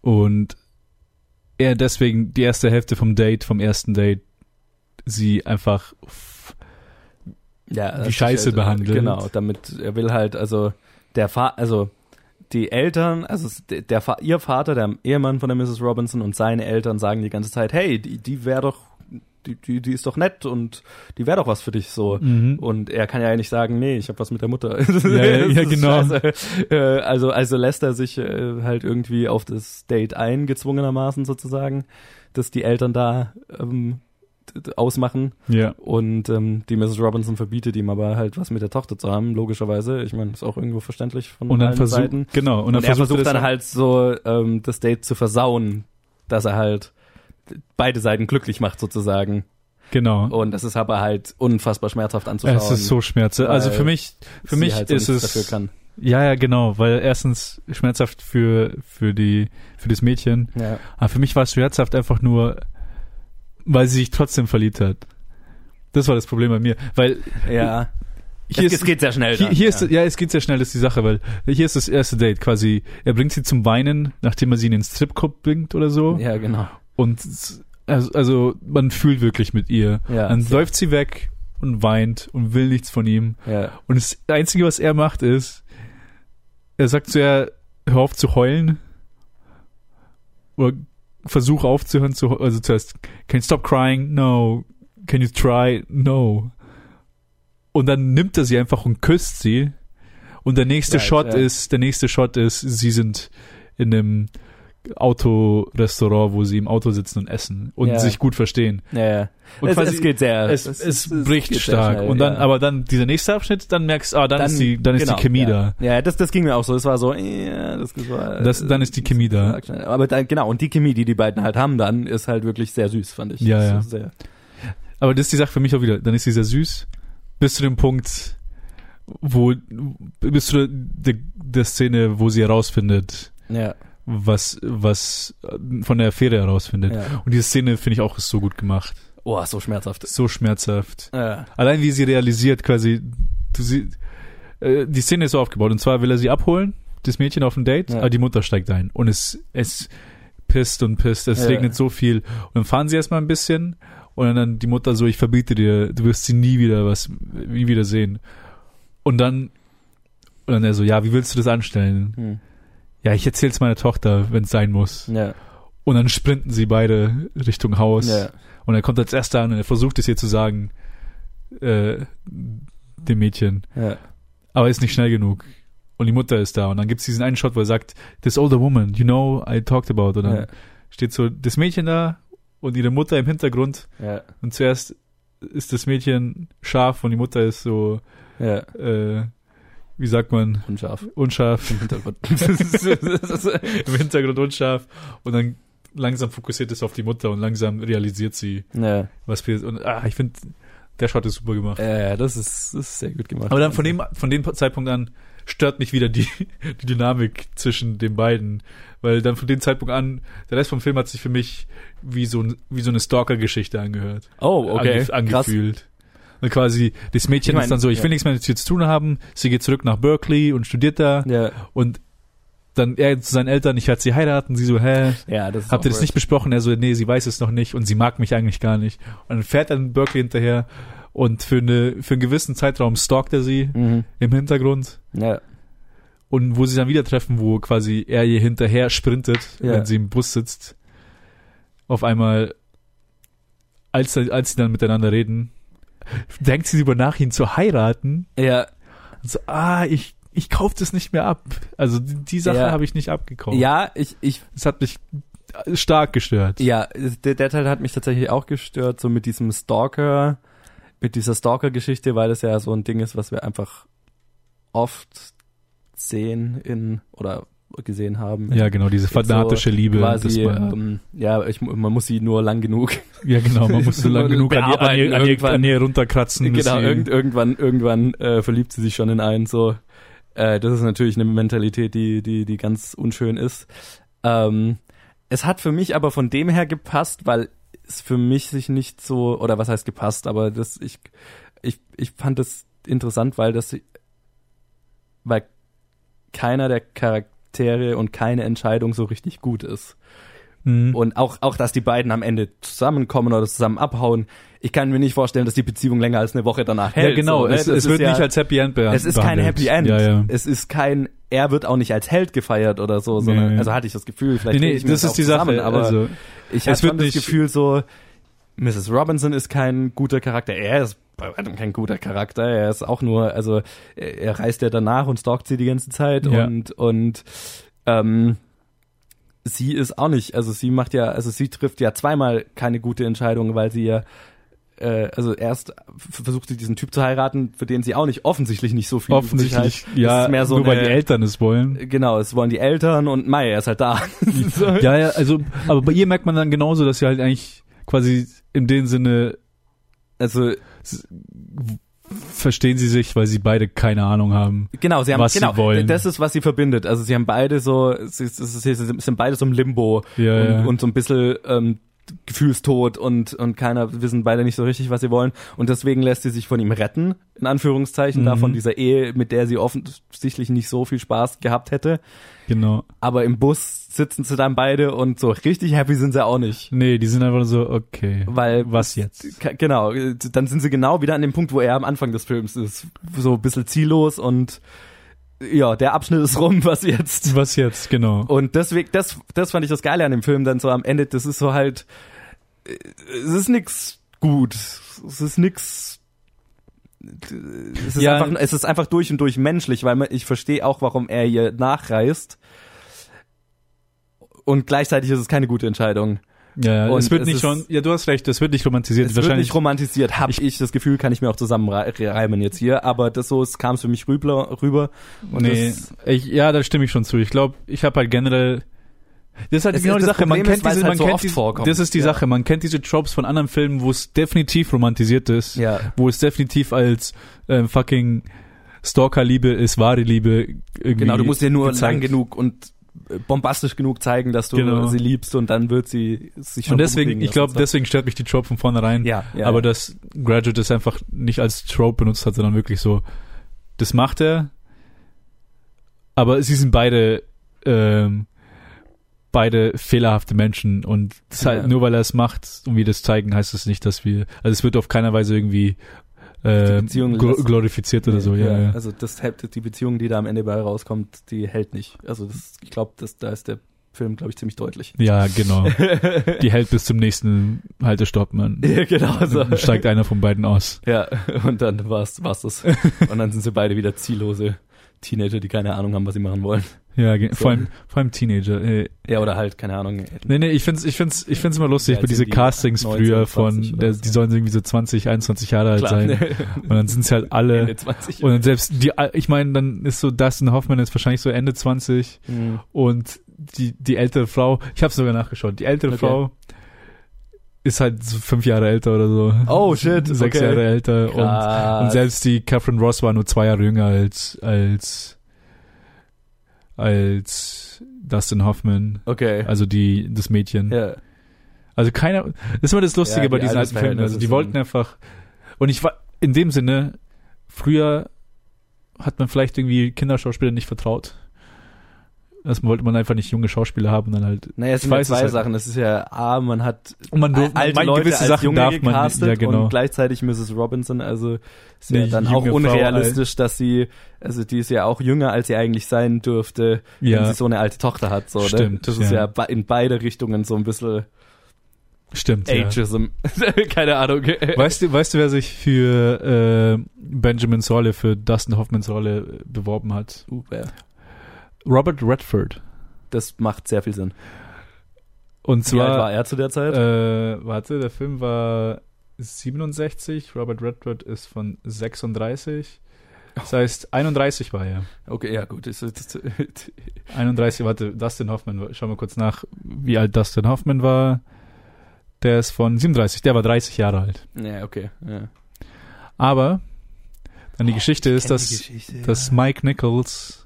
Und er deswegen die erste Hälfte vom Date, vom ersten Date, sie einfach Ja, Wie Scheiße halt, behandelt. Genau, damit er will halt, also der Fa also die Eltern, also der, der ihr Vater, der Ehemann von der Mrs. Robinson und seine Eltern sagen die ganze Zeit, hey, die, die wäre doch, die, die, die ist doch nett und die wäre doch was für dich so. mhm. Und er kann ja nicht sagen, nee, ich habe was mit der Mutter. Ja, ja, ja, genau. scheiße. Äh, also, also lässt er sich äh, halt irgendwie auf das Date ein, gezwungenermaßen sozusagen, dass die Eltern da ähm, ausmachen. ja. Und ähm, die Mrs. Robinson verbietet ihm aber halt was mit der Tochter zu haben, logischerweise. Ich meine, ist auch irgendwo verständlich von Und dann allen versucht, Seiten. genau, und Und, dann er versucht das dann halt so ähm, das Date zu versauen, dass er halt beide Seiten glücklich macht sozusagen. genau. Und das ist aber halt unfassbar schmerzhaft anzuschauen. Es ist so schmerzhaft. Also für mich, für mich halt so ist es, ja, ja, genau, weil erstens schmerzhaft für, für die, für das Mädchen. Ja. Aber für mich war es schmerzhaft einfach nur, weil sie sich trotzdem verliebt hat. Das war das Problem bei mir, weil ja. hier es, ist, es geht sehr schnell. hier, hier ja. ist, ja, es geht sehr schnell, das ist die Sache, weil hier ist das erste Date quasi, er bringt sie zum Weinen, nachdem er sie in den Stripclub bringt oder so. ja, genau. Und also, also man fühlt wirklich mit ihr. Ja, Dann sehr. läuft sie weg und weint und will nichts von ihm. Ja. Und das Einzige, was er macht, ist, er sagt zu ihr, hör auf zu heulen. Oder versuch aufzuhören zu also zuerst, can you stop crying? No. Can you try? No. Und dann nimmt er sie einfach und küsst sie. Und der nächste Right, Shot ja. ist, der nächste Shot ist, sie sind in einem Autorestaurant, wo sie im Auto sitzen und essen und Ja. sich gut verstehen. Ja, ja. Und es, quasi- es geht sehr. Es, es, bricht geht sehr stark. schnell, und dann, ja. aber dann dieser nächste Abschnitt, dann merkst du, ah, dann, ist die, dann ist genau, die Chemie ja. da. Ja, das, das ging mir auch so. Es war so, ja, das war. Das, dann ist die Chemie da. Aber dann, genau, und die Chemie, die die beiden halt haben, dann ist halt wirklich sehr süß, fand ich. Ja, Das ja. ist Sehr, Aber das ist die Sache für mich auch wieder. Dann ist sie sehr süß, bis zu dem Punkt, wo, bis zu der, der, der Szene, wo sie herausfindet, ja, was, was äh, von der Affäre herausfindet. ja. Und diese Szene finde ich auch ist so gut gemacht. Oh, so schmerzhaft. So schmerzhaft. Ja, Allein wie sie realisiert, quasi, du sie, äh, die Szene ist so aufgebaut. Und zwar will er sie abholen, das Mädchen auf ein Date, Ja. aber die Mutter steigt ein. Und es, es pisst und pisst, es regnet so viel. Und dann fahren sie erstmal ein bisschen und dann die Mutter so, ich verbiete dir, du wirst sie nie wieder was, nie wieder sehen. Und dann, und dann er so, ja, wie willst du das anstellen? hm. Ja, ich erzähl's meiner Tochter, wenn es sein muss. ja, Und dann sprinten sie beide Richtung Haus. ja, Und er kommt als erster an und er versucht es ihr zu sagen, äh, dem Mädchen. ja, Aber ist nicht schnell genug. Und die Mutter ist da. Und dann gibt's diesen einen Shot, wo er sagt, this older woman, you know, I talked about. Und dann ja, steht so das Mädchen da und ihre Mutter im Hintergrund. ja, Und zuerst ist das Mädchen scharf und die Mutter ist so, äh, wie sagt man, unscharf unscharf. im Hintergrund. Im Hintergrund unscharf. Und dann langsam fokussiert es auf die Mutter und langsam realisiert sie, ja, was passiert. Und ah, ich finde, der Shot ist super gemacht. ja, ja, das ist, das ist sehr gut gemacht. Aber dann von dem, von dem Zeitpunkt an stört mich wieder die, die Dynamik zwischen den beiden. Weil dann von dem Zeitpunkt an, der Rest vom Film hat sich für mich wie so, wie so eine Stalker-Geschichte angehört. Oh, okay. Ange, angefühlt. Und quasi, das Mädchen Ich mein, ist dann so, ich will ja. nichts mehr mit dir zu tun haben. Sie geht zurück nach Berkeley und studiert da. Ja, Und dann er zu seinen Eltern, ich werde sie heiraten. Sie so, hä? ja, das Habt ihr das nicht besprochen? Er so, nee, sie weiß es noch nicht und sie mag mich eigentlich gar nicht. Und dann fährt er in Berkeley hinterher und für, eine, für einen gewissen Zeitraum stalkt er sie Mhm. im Hintergrund. Ja, Und wo sie dann wieder treffen, wo quasi er ihr hinterher sprintet, Ja. wenn sie im Bus sitzt. Auf einmal, als, als sie dann miteinander reden, denkt sie über nach, ihn zu heiraten. ja, so, ah, ich, ich kauf das nicht mehr ab. Also die, die Sache Ja. habe ich nicht abgekauft. ja, ich, ich Das hat mich stark gestört. Ja, der, der Teil hat mich tatsächlich auch gestört, so mit diesem Stalker, mit dieser Stalker-Geschichte, weil das ja so ein Ding ist, was wir einfach oft sehen in oder gesehen haben. Ja, genau, diese fanatische Liebe. Quasi, man, ähm, ja, ich, man muss sie nur lang genug. ja, genau, man muss so lang genug an ihr, an, ihr, an, ihr, an ihr runterkratzen. genau, sie- irgend, irgendwann, irgendwann äh, verliebt sie sich schon in einen. So, äh, das ist natürlich eine Mentalität, die, die, die ganz unschön ist. Ähm, es hat für mich aber von dem her gepasst, weil es für mich sich nicht so oder was heißt gepasst, aber das ich ich ich fand das interessant, weil das weil keiner der Charaktere und keine Entscheidung so richtig gut ist. Mhm. Und auch, auch, dass die beiden am Ende zusammenkommen oder zusammen abhauen. Ich kann mir nicht vorstellen, dass die Beziehung länger als eine Woche danach hält. ja, genau, so, ne? es, es wird ja, nicht als Happy End behandelt. es ist kein Happy End. Ja, ja. Es ist kein, er wird auch nicht als Held gefeiert oder so, sondern, Nee. also hatte ich das Gefühl, vielleicht Nee, nee, das ist die zusammen, Sache. aber also, ich es habe wird schon das nicht- Gefühl so, Mrs. Robinson ist kein guter Charakter. Er ist bei weitem kein guter Charakter. Er ist auch nur, also er, er reist ja danach und stalkt sie die ganze Zeit Ja. und und ähm, sie ist auch nicht, also sie macht ja, also sie trifft ja zweimal keine gute Entscheidung, weil sie ja äh, also erst versucht sie diesen Typ zu heiraten, für den sie auch nicht offensichtlich nicht so viel offensichtlich, hat. ja, mehr so nur weil die Eltern es wollen. Genau, es wollen die Eltern und Mai, er ist halt da. so. Ja, ja, also, aber bei ihr merkt man dann genauso, dass sie halt eigentlich quasi in dem Sinne Also verstehen sie sich, weil sie beide keine Ahnung haben. Genau, sie haben was sie genau, wollen. das ist, was sie verbindet. Also sie haben beide so, sie, sie, sie, sie sind beide so im Limbo Ja, und, ja. und so ein bisschen ähm, gefühlstot und und keiner wissen beide nicht so richtig, was sie wollen. Und deswegen lässt sie sich von ihm retten, in Anführungszeichen, da Mhm. von dieser Ehe, mit der sie offensichtlich nicht so viel Spaß gehabt hätte. Genau. Aber im Bus sitzen sie dann beide und so richtig happy sind sie auch nicht. Nee, die sind einfach so, okay. Weil. Was jetzt? Genau, dann sind sie genau wieder an dem Punkt, wo er am Anfang des Films ist. So ein bisschen ziellos und ja, der Abschnitt ist rum, was jetzt? Was jetzt, genau. Und deswegen, das, das fand ich das Geile an dem Film dann so am Ende, das ist so halt, es ist nix gut, es ist nix es ist, ja. einfach, es ist einfach durch und durch menschlich, weil man, ich verstehe auch, warum er ihr nachreist und gleichzeitig ist es keine gute Entscheidung. Ja, Und es wird es nicht schon, ja, du hast recht, es wird nicht romantisiert. Es wird nicht romantisiert, habe ich, das Gefühl, kann ich mir auch zusammenreimen jetzt hier, aber das so kam es für mich rüber, rüber und nee, das, ich, ja, da stimme ich schon zu. Ich glaube, ich habe halt generell, das ist halt Es genau ist- die das Sache, man Problem kennt ist, diese, es halt man so kennt diese, das ist die Ja. Sache, man kennt diese Tropes von anderen Filmen, wo es definitiv romantisiert ist, ja, wo es definitiv als ähm, fucking Stalker-Liebe ist, wahre Liebe irgendwie genau, du musst dir nur gezeigt. lang genug und bombastisch genug zeigen, dass du Genau. sie liebst und dann wird sie sich schon Und deswegen, ich glaube, deswegen stört mich die Trope von vornherein. ja, ja, aber ja. dass Graduate es einfach nicht als Trope benutzt hat, sondern wirklich so, das macht er, aber sie sind beide ähm, beide fehlerhafte Menschen und halt, Ja. nur weil er es macht und wir das zeigen, heißt das nicht, dass wir, also es wird auf keiner Weise irgendwie äh, gl glorifiziert oder so, ja, ja. Also das hält, die Beziehung, die da am Ende bei rauskommt, die hält nicht. Also das, ich glaube, da ist der Film, glaube ich, ziemlich deutlich. Ja, genau. Die hält bis zum nächsten Haltestopp, man. ja, genau so. Dann steigt einer von beiden aus. Ja, und dann war's, war's das. Und dann sind sie beide wieder ziellose Teenager, die keine Ahnung haben, was sie machen wollen. Ja, So. vor allem, vor allem Teenager. Äh, Ja, oder halt, keine Ahnung. Nee, nee, ich find's, ich find's, ich find's immer lustig, Ja, bei diese die Castings 19, früher 20 von, der, so. die sollen irgendwie so 20, 21 Jahre alt Klar, sein. ne? Und dann sind sie halt alle, Ende 20. und dann selbst die, ich meine, dann ist so Dustin Hoffman ist wahrscheinlich so Ende 20 Mhm. und die, die ältere Frau, ich habe sogar nachgeschaut, die ältere Okay. Frau ist halt fünf Jahre älter oder so. Oh, shit, Sechs okay. Jahre älter und, Krass. und selbst die Catherine Ross war nur zwei Jahre jünger als, als, als Dustin Hoffman. Okay. Also die, das Mädchen. ja. Also keiner, das ist immer das Lustige Ja, bei die diesen alten Filmen. Also die wollten einfach, und ich war, in dem Sinne, früher hat man vielleicht irgendwie Kinderschauspielern nicht vertraut. Das wollte man einfach nicht junge Schauspieler haben und dann halt. Naja, es sind ja zwei halt. Sachen. Das ist ja, A, man hat Und man durf- alte man- Leute gewisse als Sachen Junge darf man- gecastet ja, genau. und gleichzeitig Mrs. Robinson, also ist ja Eine dann junge auch Frau, unrealistisch, dass sie, also die ist ja auch jünger, als sie eigentlich sein dürfte, wenn Ja, sie so eine alte Tochter hat. So, ne? Stimmt, Das ist ja. ja be- in beide Richtungen so ein bisschen stimmt. Ja. Ageism. Keine Ahnung. Weißt du, weißt du, wer sich für äh, Benjamins Rolle, für Dustin Hoffmans Rolle äh, beworben hat? Uh, ja. Robert Redford. Das macht sehr viel Sinn. Und Wie alt war zwar, er zu der Zeit? äh, warte, der Film war 67, Robert Redford ist von 36. Das heißt, 31 war er. okay, ja gut. Das, das, 31, warte, Dustin Hoffman, schau mal kurz nach, wie alt Dustin Hoffman war. Der ist von 37, der war 30 Jahre alt. ja, okay. Ja. Aber dann die Geschichte ist, dass, die Geschichte, dass ja. Mike Nichols,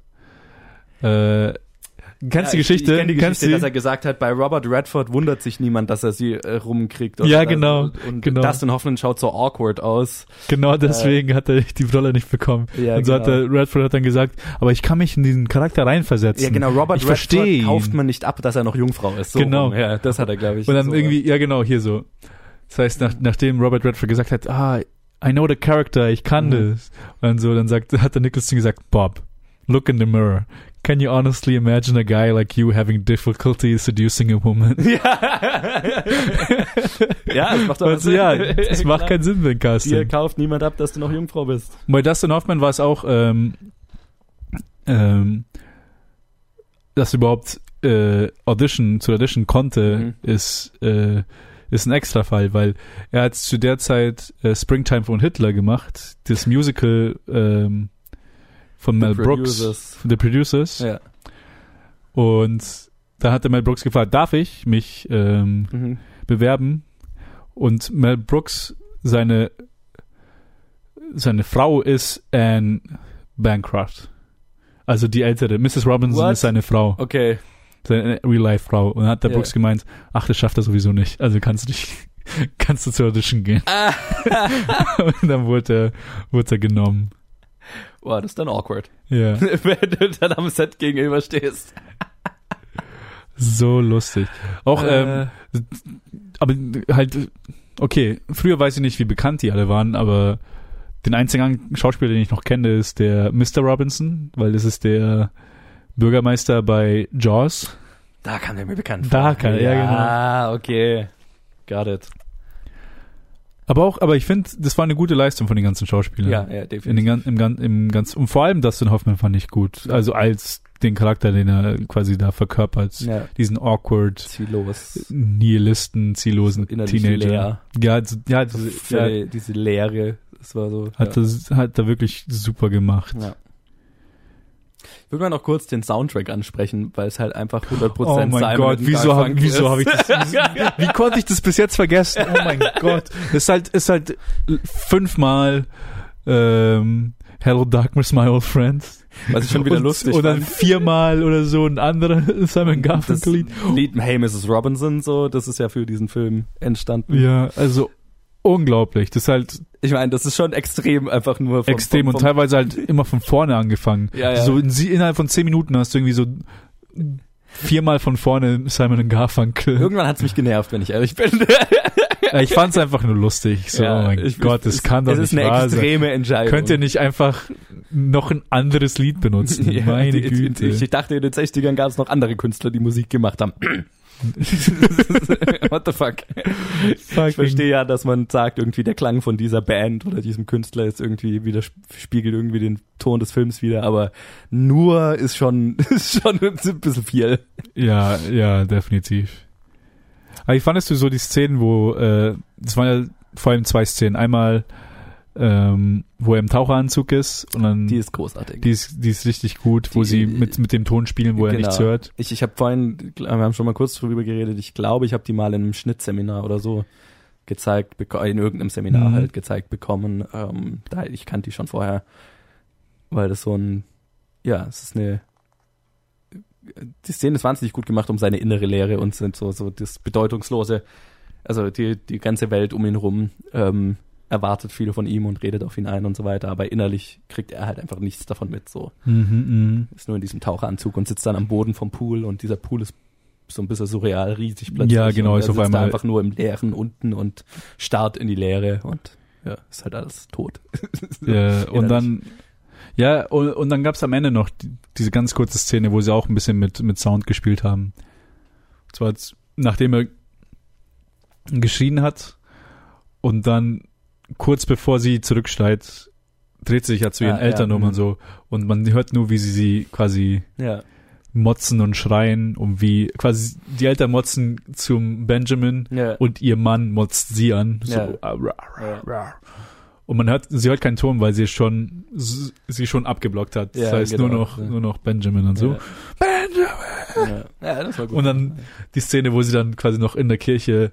äh, kennst du die Ja, ich- Geschichte? Ich, kenn die Geschichte, dass er die? gesagt hat, bei Robert Redford wundert sich niemand, dass er sie äh, rumkriegt. Ja, genau, Und, und genau. Dustin Hoffman schaut so awkward aus. Genau deswegen hat er die Rolle nicht bekommen. Ja, Und so hat der Redford hat dann gesagt, aber ich kann mich in diesen Charakter reinversetzen. Ja, genau. Robert Ich Redford kauft man nicht ab, dass er noch Jungfrau ist. So Genau. rum. Ja, das hat er, glaube ich. Und dann so. irgendwie, ja genau, hier so. Das heißt, nach, nachdem Robert Redford gesagt hat, ah, I know the character, ich kann Mhm. das. Und so, dann sagt, hat der Nicholson gesagt, Bob, look in the mirror. Can you honestly imagine a guy like you having difficulty seducing a woman? Ja. ja, das macht doch Also, ja, es macht keinen Sinn, wenn Dir Casting. kauft niemand ab, dass du noch Jungfrau bist. Bei Dustin Hoffman war es auch, ähm, ähm, dass überhaupt äh, Audition zu Audition konnte, Mhm. ist äh, ist ein Extrafall, weil er hat zu der Zeit äh, Springtime von Hitler gemacht, das Musical ähm, von Mel Brooks, Producers. The Producers, Ja. und da hat der Mel Brooks gefragt, darf ich mich ähm, Mhm. bewerben? Und Mel Brooks, seine seine Frau ist Anne Bancroft. Also die ältere. Mrs. Robinson What? ist seine Frau. Okay. Seine Real-Life-Frau. Und dann hat der Ja. Brooks gemeint, ach, das schafft er sowieso nicht. Also kannst du dich, kannst du zur Audition gehen. Ah. Und dann wurde er, wurde er genommen. Boah, das ist dann awkward. Ja. Wenn du dann am Set gegenüber stehst. So lustig. Auch, Äh. ähm, aber halt, okay, früher weiß ich nicht, wie bekannt die alle waren, aber den einzigen Schauspieler, den ich noch kenne, ist der Mr. Robinson, weil das ist der Bürgermeister bei Jaws. Da kam der mir bekannt Da vor. kann- ja, genau. Ah, okay. Got it. Aber auch, aber ich finde, das war eine gute Leistung von den ganzen Schauspielern. Ja, ja, In definitiv. den, gan- im, gan- im ganz, und vor allem Dustin Hoffman fand ich gut. Also als den Charakter, den er quasi da verkörpert. ja, Diesen awkward, ziellos, Nihilisten, ziellosen Teenager. leer. Ja, so- ja, diese, ja diese Leere, das war so. hat, ja. das, hat er wirklich super gemacht. Ja. Ich würde mal noch kurz den Soundtrack ansprechen, weil es halt einfach 100% Oh mein Simon Gott, wieso habe wieso hab ich das, wie, wie konnte ich das bis jetzt vergessen? Oh mein Gott. Das ist halt, ist halt fünfmal, ähm, Hello Darkness, my old friend. Was ich schon wieder und, lustig Und dann viermal oder so ein anderer Simon Das Garfunkel Lied. Lied Hey Mrs. Robinson, so, das ist ja für diesen Film entstanden. Ja, also unglaublich. Das ist halt Ich meine, das ist schon extrem einfach nur vom, extrem vom, und vom, teilweise halt immer von vorne angefangen. Ja, ja. So in, innerhalb von zehn Minuten hast du irgendwie so viermal von vorne Simon Garfunkel. Irgendwann hat's mich genervt, wenn ich ehrlich bin. Ich fand's einfach nur lustig. So, Ja, oh mein ich- Gott, das es- kann doch Es nicht ist eine wahr sein. extreme Entscheidung. Könnt ihr nicht einfach noch ein anderes Lied benutzen? Ja, Meine Güte. Ich, ich dachte, in den 60ern gab es noch andere Künstler, die Musik gemacht haben. What the fuck? Ich verstehe ja, dass man sagt, irgendwie der Klang von dieser Band oder diesem Künstler ist irgendwie wieder spiegelt irgendwie den Ton des Films wieder, aber nur ist schon ist schon ein bisschen viel. Ja, ja, definitiv. Aber wie fandest du so die Szenen, wo, äh, das waren ja vor allem zwei Szenen. Einmal, ähm, wo er im Taucheranzug ist und dann, Die ist großartig. die ist, die ist richtig gut, wo Die- sie mit, mit dem Ton spielen, wo er Genau. nichts hört. Ich, ich habe vorhin, wir haben schon mal kurz drüber geredet, ich glaube, ich habe die mal in einem Schnittseminar oder so gezeigt, in irgendeinem Seminar Mhm. halt gezeigt bekommen. Ähm, da, ich kannte die schon vorher, weil das so ein, ja, es ist eine, die Szene ist wahnsinnig gut gemacht um seine innere Lehre und sind so, so das Bedeutungslose, also die, die ganze Welt um ihn rum, ähm, erwartet viel von ihm und redet auf ihn ein und so weiter, aber innerlich kriegt er halt einfach nichts davon mit, so Mhm, ist nur in diesem Taucheranzug und sitzt dann am Boden vom Pool und dieser Pool ist so ein bisschen surreal, riesig plötzlich. Ja, genau, ist auf einmal- einfach nur im Leeren unten und starrt in die Leere und ja, ist halt alles tot. mhm. Ja, und dann, ja, und, und dann gab's am Ende noch die, diese ganz kurze Szene, wo sie auch ein bisschen mit, mit Sound gespielt haben. Und zwar, nachdem er geschrien hat und dann kurz bevor sie zurücksteigt, dreht sie sich ja zu ihren Ah, ja, Eltern um mhm. und so. Und man hört nur, wie sie sie quasi Ja, motzen und schreien und wie quasi die Eltern motzen zum Benjamin ja, und ihr Mann motzt sie an. So, Ja. ah, ra, ra, Ja. ra. Und man hört, sie hört keinen Ton, weil sie schon, sie schon abgeblockt hat. Das Ja, heißt genau, nur noch, ja. nur noch Benjamin und so. Ja. Benjamin! ja. ja, das war gut. Und dann die Szene, wo sie dann quasi noch in der Kirche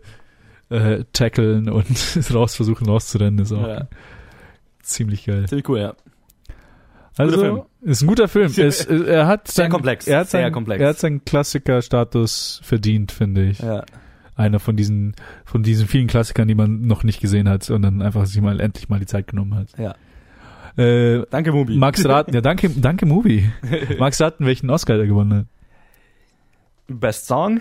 äh, tackeln und raus versuchen rauszurennen, ist auch ja, ziemlich geil. ziemlich cool, ja. Also, ist ein guter Film. es, er hat Sehr seinen- komplex, Er hat sehr seinen, komplex. Er hat seinen Klassiker-Status verdient, finde ich. Ja, Einer von diesen, von diesen vielen Klassikern, die man noch nicht gesehen hat und dann einfach sich mal endlich mal die Zeit genommen hat. ja. Äh, Danke, Mubi. Max raten, ja, danke, danke, Movie. Max raten, welchen Oscar er gewonnen hat. Best Song?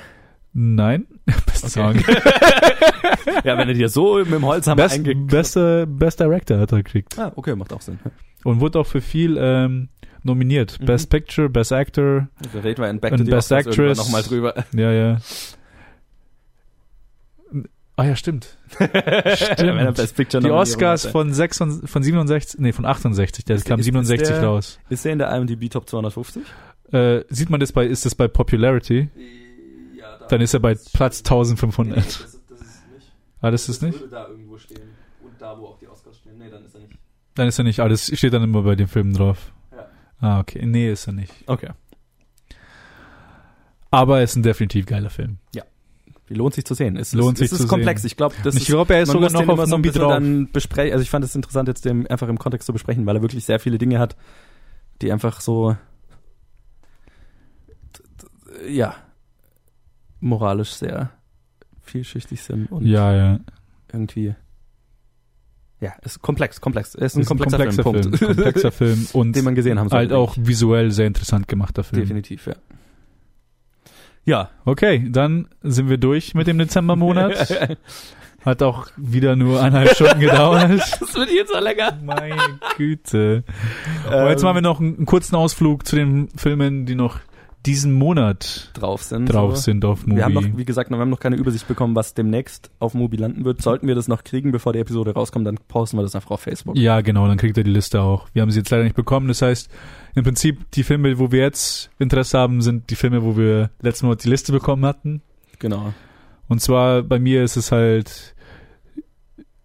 Nein, bester Song. Ja, wenn er dir so mit dem Holzhammer Best, bester, Best Director hat er gekriegt. Ah, okay, macht auch Sinn. Und wurde auch für viel ähm, nominiert. Mhm. Best Picture, Best Actor, Da reden wir in Back Und to Best Actress. nochmal drüber. ja, ja. Ah ja, stimmt. Best Picture Die Oscars von, 6, von 67, nee, von 68, der Ist- kam ist- ist 67 der- raus. Ist der in der IMDb Top 250? Äh, sieht man das bei, ist das bei Popularity? Ja, da Dann ist er bei Platz 1500. das, ist nicht. Ah, das ist nicht? würde da irgendwo stehen. Und da, wo auch die Oscars stehen. Nee, dann ist er nicht. Dann ist er nicht, ah, das steht dann immer bei den Filmen drauf. Ja. Ah, okay. Nee, ist er nicht. Okay. Aber er ist ein definitiv geiler Film. Wie lohnt sich zu sehen? Es Lohnt ist, sich es ist zu komplex. sehen. Ich glaube, das ich ist, glaube, er ist sogar noch auf immer so ein bisschen drauf. dann besprechen. Also ich fand es interessant, jetzt dem einfach im Kontext zu besprechen, weil er wirklich sehr viele Dinge hat, die einfach so, ja, moralisch sehr vielschichtig sind und Ja, ja. irgendwie, ja, ist komplex, komplex. Es ist ein Ist komplexer, Film, Punkt. komplexer Film und den man gesehen haben halt sollte, auch visuell sehr interessant gemachter Film. Definitiv, ja. Ja. Okay, dann sind wir durch mit dem Dezembermonat. Hat auch wieder nur eineinhalb Stunden gedauert. Das wird jetzt so länger. Meine Güte. Ähm, jetzt machen wir noch einen, einen kurzen Ausflug zu den Filmen, die noch diesen Monat drauf sind. drauf sind auf Mubi. Wir haben noch, wie gesagt, wir haben noch keine Übersicht bekommen, was demnächst auf Mubi landen wird. Sollten wir das noch kriegen, bevor die Episode rauskommt, dann posten wir das einfach auf Facebook. Ja, genau, dann kriegt ihr die Liste auch. Wir haben sie jetzt leider nicht bekommen. Das heißt, im Prinzip die Filme, wo wir jetzt Interesse haben, sind die Filme, wo wir letzten Monat die Liste bekommen hatten. Genau. Und zwar bei mir ist es halt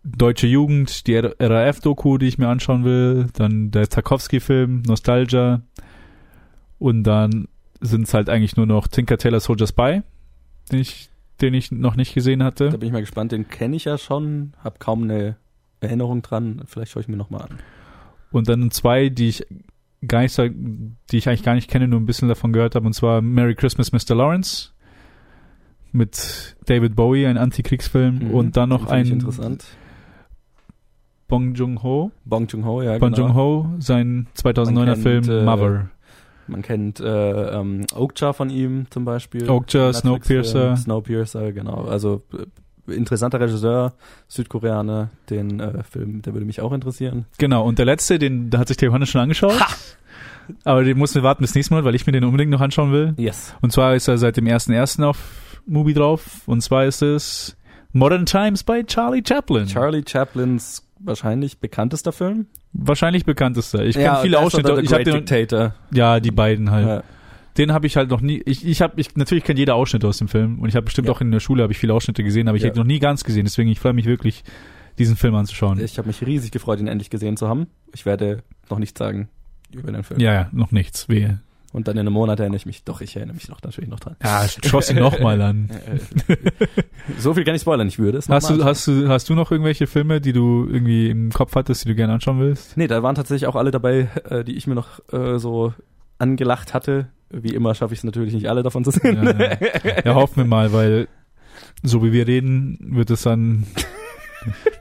Deutsche Jugend, die RAF-Doku, die ich mir anschauen will, dann der Tarkovsky-Film, Nostalgia und dann sind es halt eigentlich nur noch Tinker Tailor Soldier Spy, den ich, den ich noch nicht gesehen hatte. Da bin ich mal gespannt. Den kenne ich ja schon, habe kaum eine Erinnerung dran. Vielleicht schaue ich mir nochmal an. Und dann zwei, die ich gar nicht die ich eigentlich gar nicht kenne, nur ein bisschen davon gehört habe, und zwar Merry Christmas, Mr. Lawrence mit David Bowie, ein Antikriegsfilm, Mhm, und dann noch ein interessant. Bong Joon-ho, Bong Joon-ho, ja Bong genau. Joon-ho, sein 2009er Man kennt, Film äh, Mother. Man kennt äh, ähm, Okja von ihm zum Beispiel. Netflix-Film, Snowpiercer. Snowpiercer, genau. Also äh, interessanter Regisseur, Südkoreaner. Den äh, Film, der würde mich auch interessieren. Genau, und der letzte, den da hat sich der Johannes schon angeschaut. Aber den mussten wir warten bis nächstes Mal, weil ich mir den unbedingt noch anschauen will. Yes. Und zwar ist er seit dem 1.1. auf Mubi drauf. Und zwar ist es Modern Times bei Charlie Chaplin. Charlie Chaplins wahrscheinlich bekanntester Film. Wahrscheinlich bekanntester. Ich kenne ja, viele das ist Ausschnitte. Ich The hab Great den, Dictator. ja, die beiden halt. Ja. Den habe ich halt noch nie. Ich, ich habe, ich natürlich kennt jeder Ausschnitt aus dem Film und ich habe bestimmt Ja. auch in der Schule habe ich viele Ausschnitte gesehen, aber ich Ja. habe noch nie ganz gesehen. Deswegen ich freue mich wirklich, diesen Film anzuschauen. Ich habe mich riesig gefreut, ihn endlich gesehen zu haben. Ich werde noch nichts sagen über den Film. ja, ja, noch nichts. Wehe. Und dann in einem Monat erinnere ich mich. Doch, ich erinnere mich noch natürlich noch dran. Ja, schoss ihn nochmal an. Äh, so viel kann ich spoilern, ich würde es Hast du, hast du, hast du noch irgendwelche Filme, die du irgendwie im Kopf hattest, die du gerne anschauen willst? Nee, da waren tatsächlich auch alle dabei, äh, die ich mir noch äh, so angelacht hatte. Wie immer schaffe ich es natürlich nicht alle davon zu sehen. Ja, ja. ja, hoffen wir mal, weil so wie wir reden, wird es dann.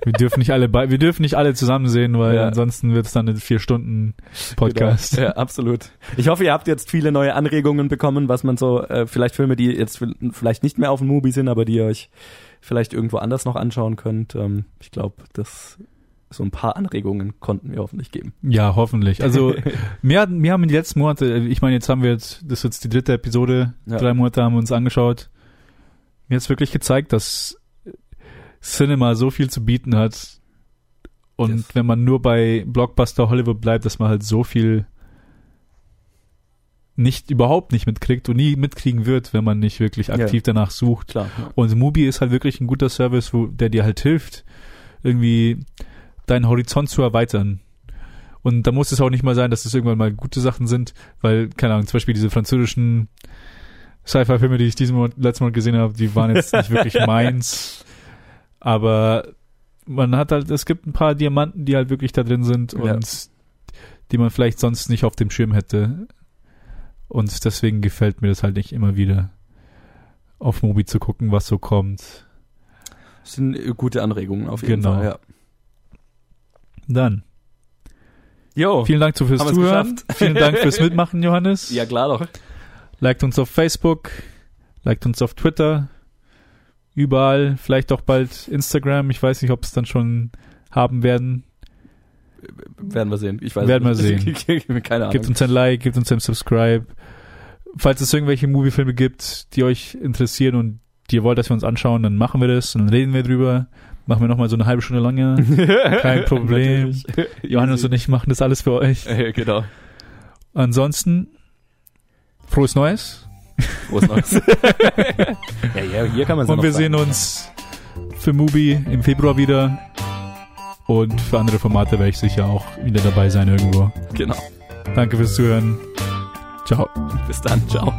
wir dürfen nicht alle wir dürfen nicht alle zusammen sehen, weil Ja. ansonsten wird es dann ein vier Stunden Podcast. Genau. Ja, absolut. Ich hoffe, ihr habt jetzt viele neue Anregungen bekommen, was man so, äh, vielleicht Filme, die jetzt vielleicht nicht mehr auf dem Movie sind, aber die ihr euch vielleicht irgendwo anders noch anschauen könnt. Ähm, ich glaube, das so ein paar Anregungen konnten wir hoffentlich geben. Ja, hoffentlich. Also hat- mir haben in den letzten Monate, ich meine, jetzt haben wir jetzt, das ist jetzt die dritte Episode, Ja. drei Monate haben wir uns angeschaut. Mir hat es wirklich gezeigt, dass Cinema so viel zu bieten hat. Und Yes. wenn man nur bei Blockbuster Hollywood bleibt, dass man halt so viel nicht, überhaupt nicht mitkriegt und nie mitkriegen wird, wenn man nicht wirklich aktiv danach sucht. Klar. Ja. Und Mubi ist halt wirklich ein guter Service, wo, der dir halt hilft, irgendwie deinen Horizont zu erweitern. Und da muss es auch nicht mal sein, dass es irgendwann mal gute Sachen sind, weil, keine Ahnung, zum Beispiel diese französischen Sci-Fi-Filme, die ich diesen Monat, letzten Monat gesehen habe, die waren jetzt nicht wirklich meins. Aber man hat halt, es gibt ein paar Diamanten, die halt wirklich da drin sind Ja. und die man vielleicht sonst nicht auf dem Schirm hätte. Und deswegen gefällt mir das halt nicht immer wieder, auf Mobi zu gucken, was so kommt. Das sind äh, gute Anregungen auf jeden Genau. Fall. Ja. Dann, Jo. vielen Dank fürs Zuhören. Vielen Dank fürs Mitmachen, Johannes. Ja, klar doch. Liked uns auf Facebook, liked uns auf Twitter, überall, vielleicht auch bald Instagram. Ich weiß nicht, ob es dann schon haben werden. Werden wir sehen. Ich weiß Werden wir nicht. sehen. Keine Ahnung. Gebt uns ein Like, gebt uns ein Subscribe. Falls es irgendwelche Moviefilme gibt, die euch interessieren und die ihr wollt, dass wir uns anschauen, dann machen wir das und dann reden wir drüber. Machen wir nochmal so eine halbe Stunde lange. Kein Problem. Johannes und ich machen das alles für euch. Äh, genau. Ansonsten, frohes Neues. Frohes Neues. ja, ja, hier kann man Und wir sehen uns für Mubi im Februar wieder. Und für andere Formate werde ich sicher auch wieder dabei sein irgendwo. Genau. Danke fürs Zuhören. Ciao. Bis dann. Ciao.